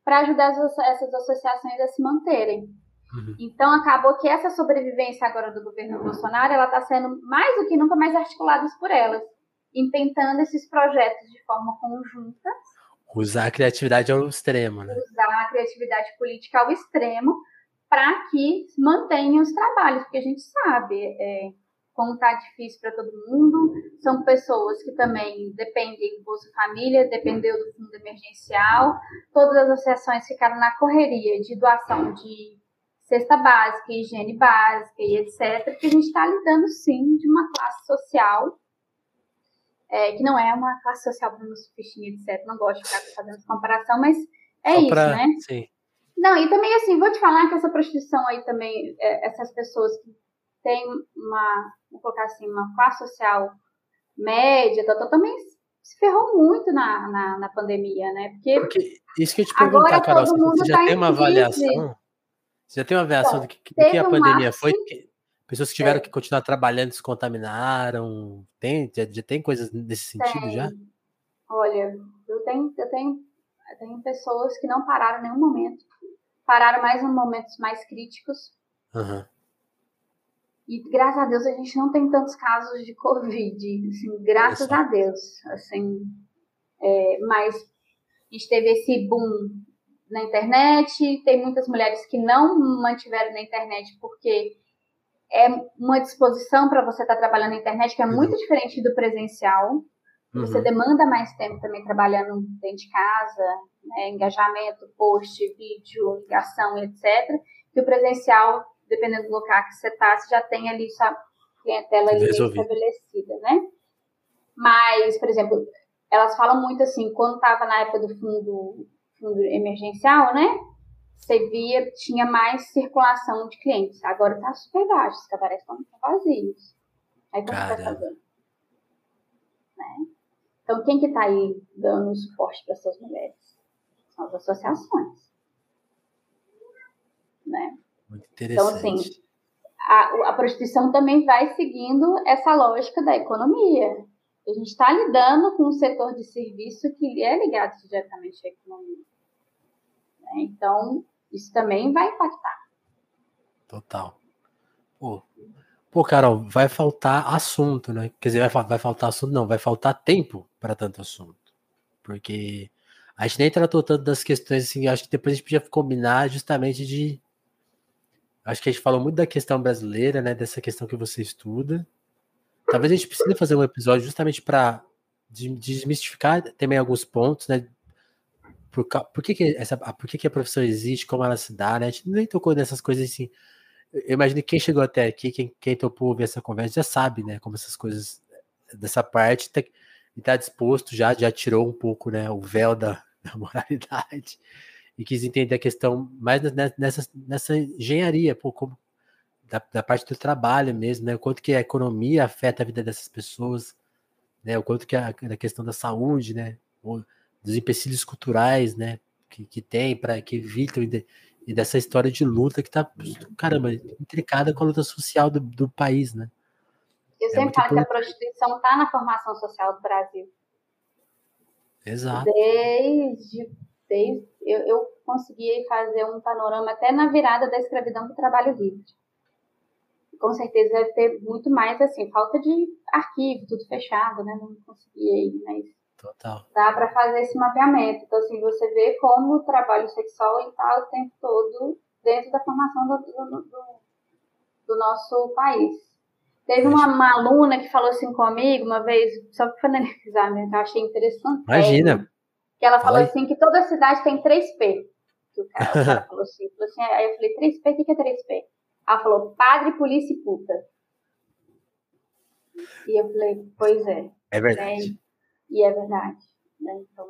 para ajudar essas associações a se manterem. Uhum. Então acabou que essa sobrevivência agora do governo Bolsonaro, ela está sendo mais do que nunca mais articulada por elas, tentando esses projetos de forma conjunta. Usar a criatividade ao extremo, né? Usar a criatividade política ao extremo para que mantenham os trabalhos, porque a gente sabe é, como está difícil para todo mundo. São pessoas que também dependem do Bolsa Família, dependeu do fundo emergencial. Todas as associações ficaram na correria de doação de cesta básica, higiene básica e etc. Porque a gente está lidando sim de uma classe social é, que não é uma classe social nos fichinha, etc. Não gosto de ficar fazendo essa comparação, mas é Só isso, pra... né? Sim. Não, e também assim, vou te falar que essa prostituição aí também, é, essas pessoas que têm uma, vou colocar assim, uma classe social média, tá, tá, também se ferrou muito na, na, na, pandemia, né? Porque, Porque isso que eu te perguntar, Carol, você já tá tem uma avaliação? Você já tem uma avaliação então, do que, do que a pandemia foi? Pessoas que tiveram é. que continuar trabalhando se contaminaram? Tem, já, já tem coisas nesse sentido tem. já? Olha, eu tenho, eu tenho, eu tenho pessoas que não pararam em nenhum momento pararam mais em momentos mais críticos. Uhum. E graças a Deus a gente não tem tantos casos de Covid, assim, graças a Deus, assim, é, mas a gente teve esse boom na internet, tem muitas mulheres que não mantiveram na internet porque é uma disposição para você estar tá trabalhando na internet que é muito uhum. diferente do presencial. Uhum. Você demanda mais tempo também trabalhando dentro de casa, né, engajamento, post, vídeo, ligação, etc. Que o presencial, dependendo do local que você está, você já tem ali sua clientela ali estabelecida, né? Mas, por exemplo, elas falam muito assim, quando estava na época do fundo, fundo emergencial, né? Você via, tinha mais circulação de clientes. Agora está super baixo, os cabarés estão vazios. Aí como você vai fazer? Né? Então, quem que está aí dando suporte para essas mulheres? São as associações. Né? Muito interessante. Então, assim, a, a prostituição também vai seguindo essa lógica da economia. A gente está lidando com um setor de serviço que é ligado diretamente à economia. Né? Então, isso também vai impactar. Total. Pô, Pô, Carol, vai faltar assunto, né? Quer dizer, vai, vai faltar assunto, não, vai faltar tempo para tanto assunto. Porque a gente nem tratou tanto das questões assim, acho que depois a gente podia combinar justamente de. Acho que a gente falou muito da questão brasileira, né? Dessa questão que você estuda. Talvez a gente precise fazer um episódio justamente para desmistificar também alguns pontos, né? Por, por, que, que, essa, por que, que a profissão existe, como ela se dá, né? A gente nem tocou nessas coisas assim eu imagino que quem chegou até aqui, quem, quem topou ouvir essa conversa, já sabe, né? Como essas coisas dessa parte tá, está disposto, já, já tirou um pouco né, o véu da, da moralidade e quis entender a questão mais nessa, nessa engenharia, pô, como, da, da, parte do trabalho mesmo, né? O quanto que a economia afeta a vida dessas pessoas, né? O quanto que a, a questão da saúde, né? O, dos empecilhos culturais, né? Que, que tem para que evitam e dessa história de luta que tá, caramba, intricada com a luta social do, do país, né? Eu é sempre falo que a prostituição está na formação social do Brasil. Exato. Desde, desde eu, eu consegui fazer um panorama até na virada da escravidão para o trabalho livre. Com certeza deve ter muito mais, assim, falta de arquivo, tudo fechado, né? Não consegui aí, mas Total. dá para fazer esse mapeamento. Então, assim, você vê como o trabalho sexual está o tempo todo dentro da formação do, do, do, do nosso país. Teve uma, uma, aluna que falou assim comigo uma vez, só para finalizar, né? Que eu achei interessante. Imagina. Que ela falou assim que toda cidade tem 3P. Que o cara, o cara falou, assim, falou assim. Aí eu falei, 3P, o que é 3P? Ela falou, padre, polícia e puta. E eu falei, pois é. É verdade. Né? E é verdade. Né? Então,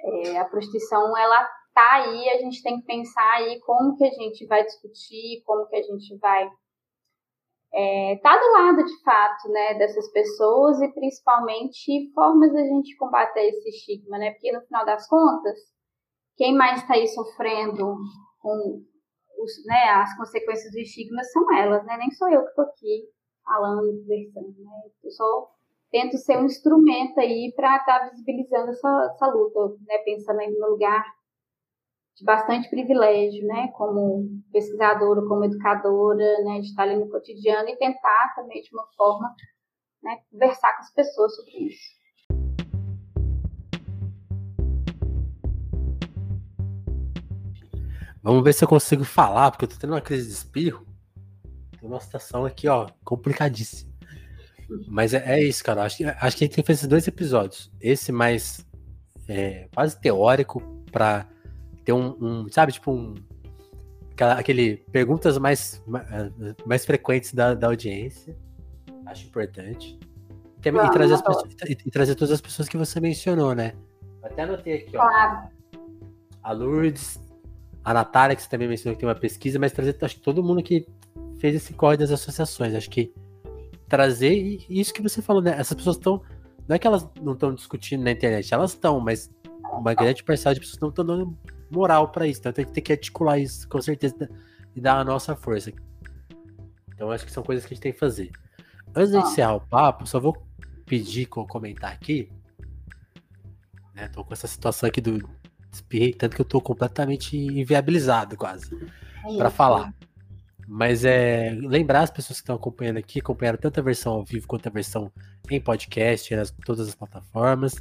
é, a prostituição, ela tá aí, a gente tem que pensar aí como que a gente vai discutir, como que a gente vai é, tá do lado de fato, né, dessas pessoas e principalmente formas da gente combater esse estigma, né, porque no final das contas, quem mais está aí sofrendo com os, né, as consequências do estigma são elas, né, nem sou eu que estou aqui falando, conversando, né, eu só tento ser um instrumento aí para estar tá visibilizando essa, essa luta, né, pensando aí no lugar de bastante privilégio, né, como pesquisadora, como educadora, né, de estar ali no cotidiano e tentar também de uma forma, né, conversar com as pessoas sobre isso. Vamos ver se eu consigo falar, porque eu tô tendo uma crise de espirro. Tem uma situação aqui, ó, complicadíssima. Mas é, é isso, cara. Acho que, acho que a gente tem que fazer esses dois episódios. Esse mais é, quase teórico para ter um, um, sabe, tipo um aquela, aquele perguntas mais mais frequentes da, da audiência. Acho importante. E, também, e, trazer as pessoas, e, e, trazer todas as pessoas que você mencionou, né? Até anotei aqui, ó. A Lourdes, a Natália, que você também mencionou que tem uma pesquisa, mas trazer acho que todo mundo que fez esse corre das associações. Acho que trazer e isso que você falou, né? Essas pessoas estão. Não é que elas não estão discutindo na internet, elas estão, mas uma grande parcela de pessoas não estão dando moral para isso. Então tem que ter que articular isso com certeza e dar a nossa força. Então acho que são coisas que a gente tem que fazer. Antes de encerrar o papo, só vou pedir, comentar aqui. Né, tô com essa situação aqui do espirrei tanto que eu tô completamente inviabilizado quase é para falar. Mas é lembrar as pessoas que estão acompanhando aqui, acompanharam tanto a versão ao vivo quanto a versão em podcast, nas todas as plataformas.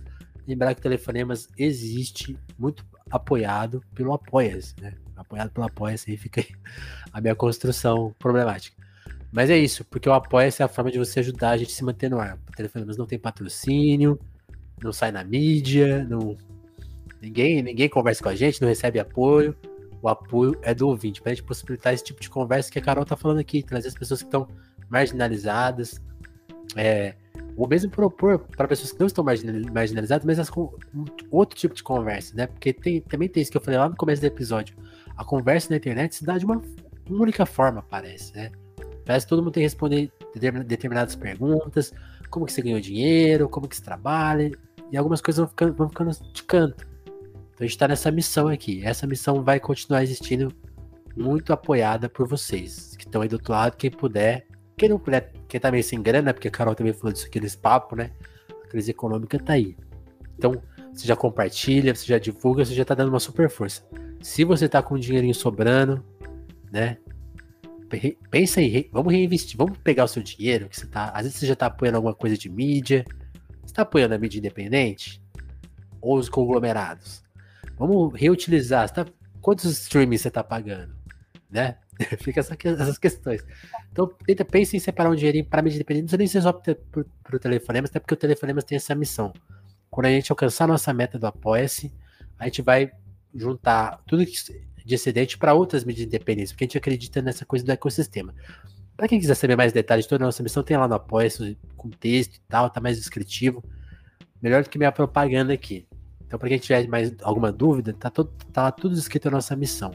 Lembrar que o Telefonemas existe muito apoiado pelo Apoia-se, né? Apoiado pelo Apoia-se, aí fica aí a minha construção problemática. Mas é isso, porque o Apoia-se é a forma de você ajudar a gente a se manter no ar. O Telefonemas não tem patrocínio, não sai na mídia, não... ninguém, ninguém conversa com a gente, não recebe apoio. O apoio é do ouvinte, para gente possibilitar esse tipo de conversa que a Carol tá falando aqui, trazer as pessoas que estão marginalizadas, é, ou mesmo propor para pessoas que não estão marginalizadas, mas com outro tipo de conversa, né? Porque tem, também tem isso que eu falei lá no começo do episódio. A conversa na internet se dá de uma, uma única forma, parece, né? Parece que todo mundo tem que responder determinadas perguntas, como que você ganhou dinheiro, como que você trabalha, e algumas coisas vão ficando, vão ficando de canto. Então a gente está nessa missão aqui. Essa missão vai continuar existindo muito apoiada por vocês, que estão aí do outro lado, quem puder quem não puder, quem tá meio sem grana, porque a Carol também falou disso aqui nesse papo, né? A crise econômica tá aí. Então, você já compartilha, você já divulga, você já tá dando uma super força. Se você tá com um dinheirinho sobrando, né? Pensa aí, vamos reinvestir, vamos pegar o seu dinheiro, que você tá. Às vezes você já tá apoiando alguma coisa de mídia. Você tá apoiando a mídia independente? Ou os conglomerados? Vamos reutilizar. Tá, quantos streamings você tá pagando? Né? Fica essa, essas questões. Então, tenta, pense em separar um dinheirinho para mídia independente. Não nem ser só para o telefonema, até porque o telefonema tem essa missão. Quando a gente alcançar a nossa meta do Apoia-se, a gente vai juntar tudo de excedente para outras mídias independentes, porque a gente acredita nessa coisa do ecossistema. Para quem quiser saber mais detalhes de toda a nossa missão, tem lá no Apoia-se, com texto e tal, tá mais descritivo. Melhor do que minha propaganda aqui. Então, para quem tiver mais alguma dúvida, tá, todo, tá lá tudo escrito a nossa missão.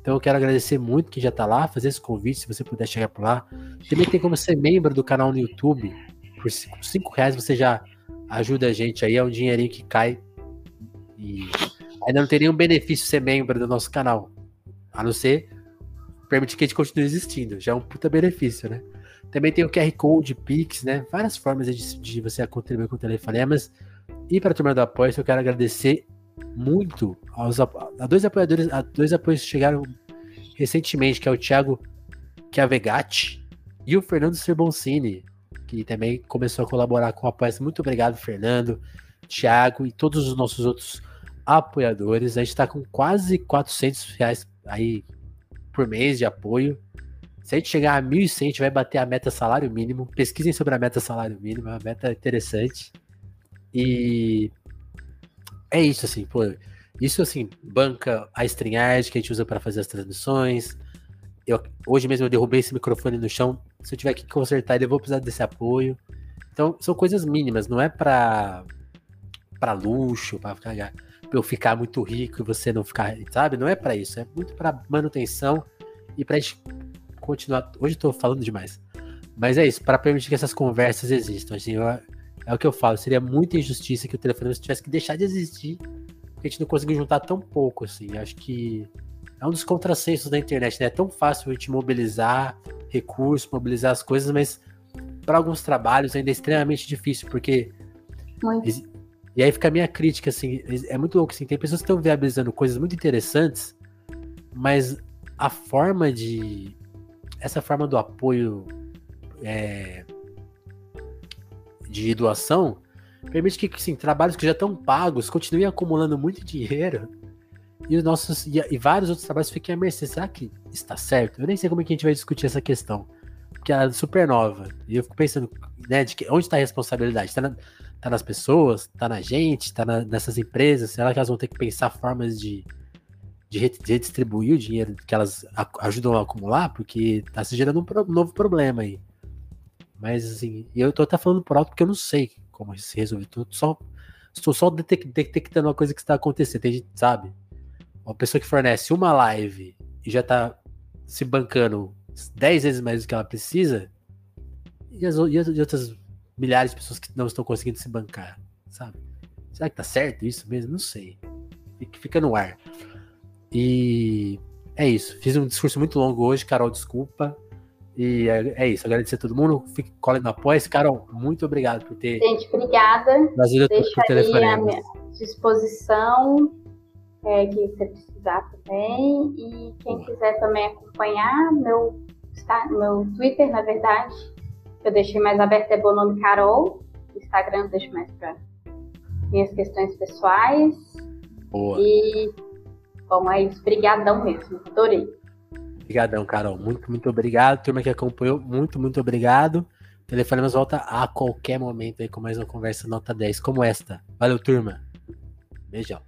Então eu quero agradecer muito que já está lá, fazer esse convite, se você puder chegar por lá. Também tem como ser membro do canal no YouTube. Por 5 reais você já ajuda a gente aí, é um dinheirinho que cai. E ainda não tem nenhum benefício ser membro do nosso canal. A não ser permitir que a gente continue existindo. Já é um puta benefício, né? Também tem o QR Code, Pix, né? Várias formas de, de você contribuir com telefonemas. E para a turma do apoio, eu quero agradecer muito aos a dois apoiadores, a dois apoios que chegaram recentemente, que é o Thiago Chiavegatti e o Fernando Serboncini, que também começou a colaborar com o Apoia. Muito obrigado, Fernando, Thiago e todos os nossos outros apoiadores. A gente está com quase 400 reais aí por mês de apoio. Se a gente chegar a 1.100, a gente vai bater a meta salário mínimo. Pesquisem sobre a meta salário mínimo, é uma meta interessante. E é isso, assim, pô. Isso, assim, banca a StreamYard que a gente usa para fazer as transmissões. Eu, hoje mesmo eu derrubei esse microfone no chão. Se eu tiver que consertar ele, eu vou precisar desse apoio. Então, são coisas mínimas, não é para para luxo, para ficar eu ficar muito rico e você não ficar, sabe? Não é para isso, é muito para manutenção e pra gente continuar. Hoje eu tô falando demais. Mas é isso, para permitir que essas conversas existam. Assim, eu, é o que eu falo, seria muita injustiça que o telefone tivesse que deixar de existir, porque a gente não conseguiu juntar tão pouco, assim. Acho que é um dos contrassensos da internet, né? É tão fácil a gente mobilizar recursos, mobilizar as coisas, mas para alguns trabalhos ainda é extremamente difícil, porque. Muito. E aí fica a minha crítica, assim, é muito louco, assim, tem pessoas que estão viabilizando coisas muito interessantes, mas a forma de. Essa forma do apoio é, de doação permite que, assim, trabalhos que já estão pagos continuem acumulando muito dinheiro e os nossos e, e, vários outros trabalhos fiquem à mercê. Será que está certo? Eu nem sei como é que a gente vai discutir essa questão, porque ela é super nova. E eu fico pensando, né, de que, onde está a responsabilidade? Está na, tá nas pessoas? Está na gente? Está nessas empresas? Será que elas vão ter que pensar formas de, de redistribuir o dinheiro que elas ajudam a acumular? Porque está se gerando um novo problema aí. Mas assim, eu tô até falando por alto porque eu não sei como se resolver. Tô só, estou só detectando uma coisa que está acontecendo. Tem gente, sabe? Uma pessoa que fornece uma live e já tá se bancando 10 vezes mais do que ela precisa, e as, e as outras milhares de pessoas que não estão conseguindo se bancar, sabe? Será que tá certo isso mesmo? Não sei. Fica no ar. E é isso. Fiz um discurso muito longo hoje, Carol, desculpa. E é, é isso. Agradecer a todo mundo. Fique colhe no apoio. Carol, muito obrigado por ter. Gente, obrigada. Trazido Deixa à minha disposição é, que você precisar também. E quem quiser também acompanhar, meu, meu Twitter, na verdade, eu deixei mais aberto, é Bonome Carol. Instagram eu deixo mais para minhas questões pessoais. Boa. E, bom, é isso. Obrigadão mesmo. Adorei. Obrigadão, Carol. Muito, muito obrigado. Turma que acompanhou, muito, muito obrigado. Telefonemos volta a qualquer momento aí com mais uma conversa nota 10 como esta. Valeu, turma. Beijão.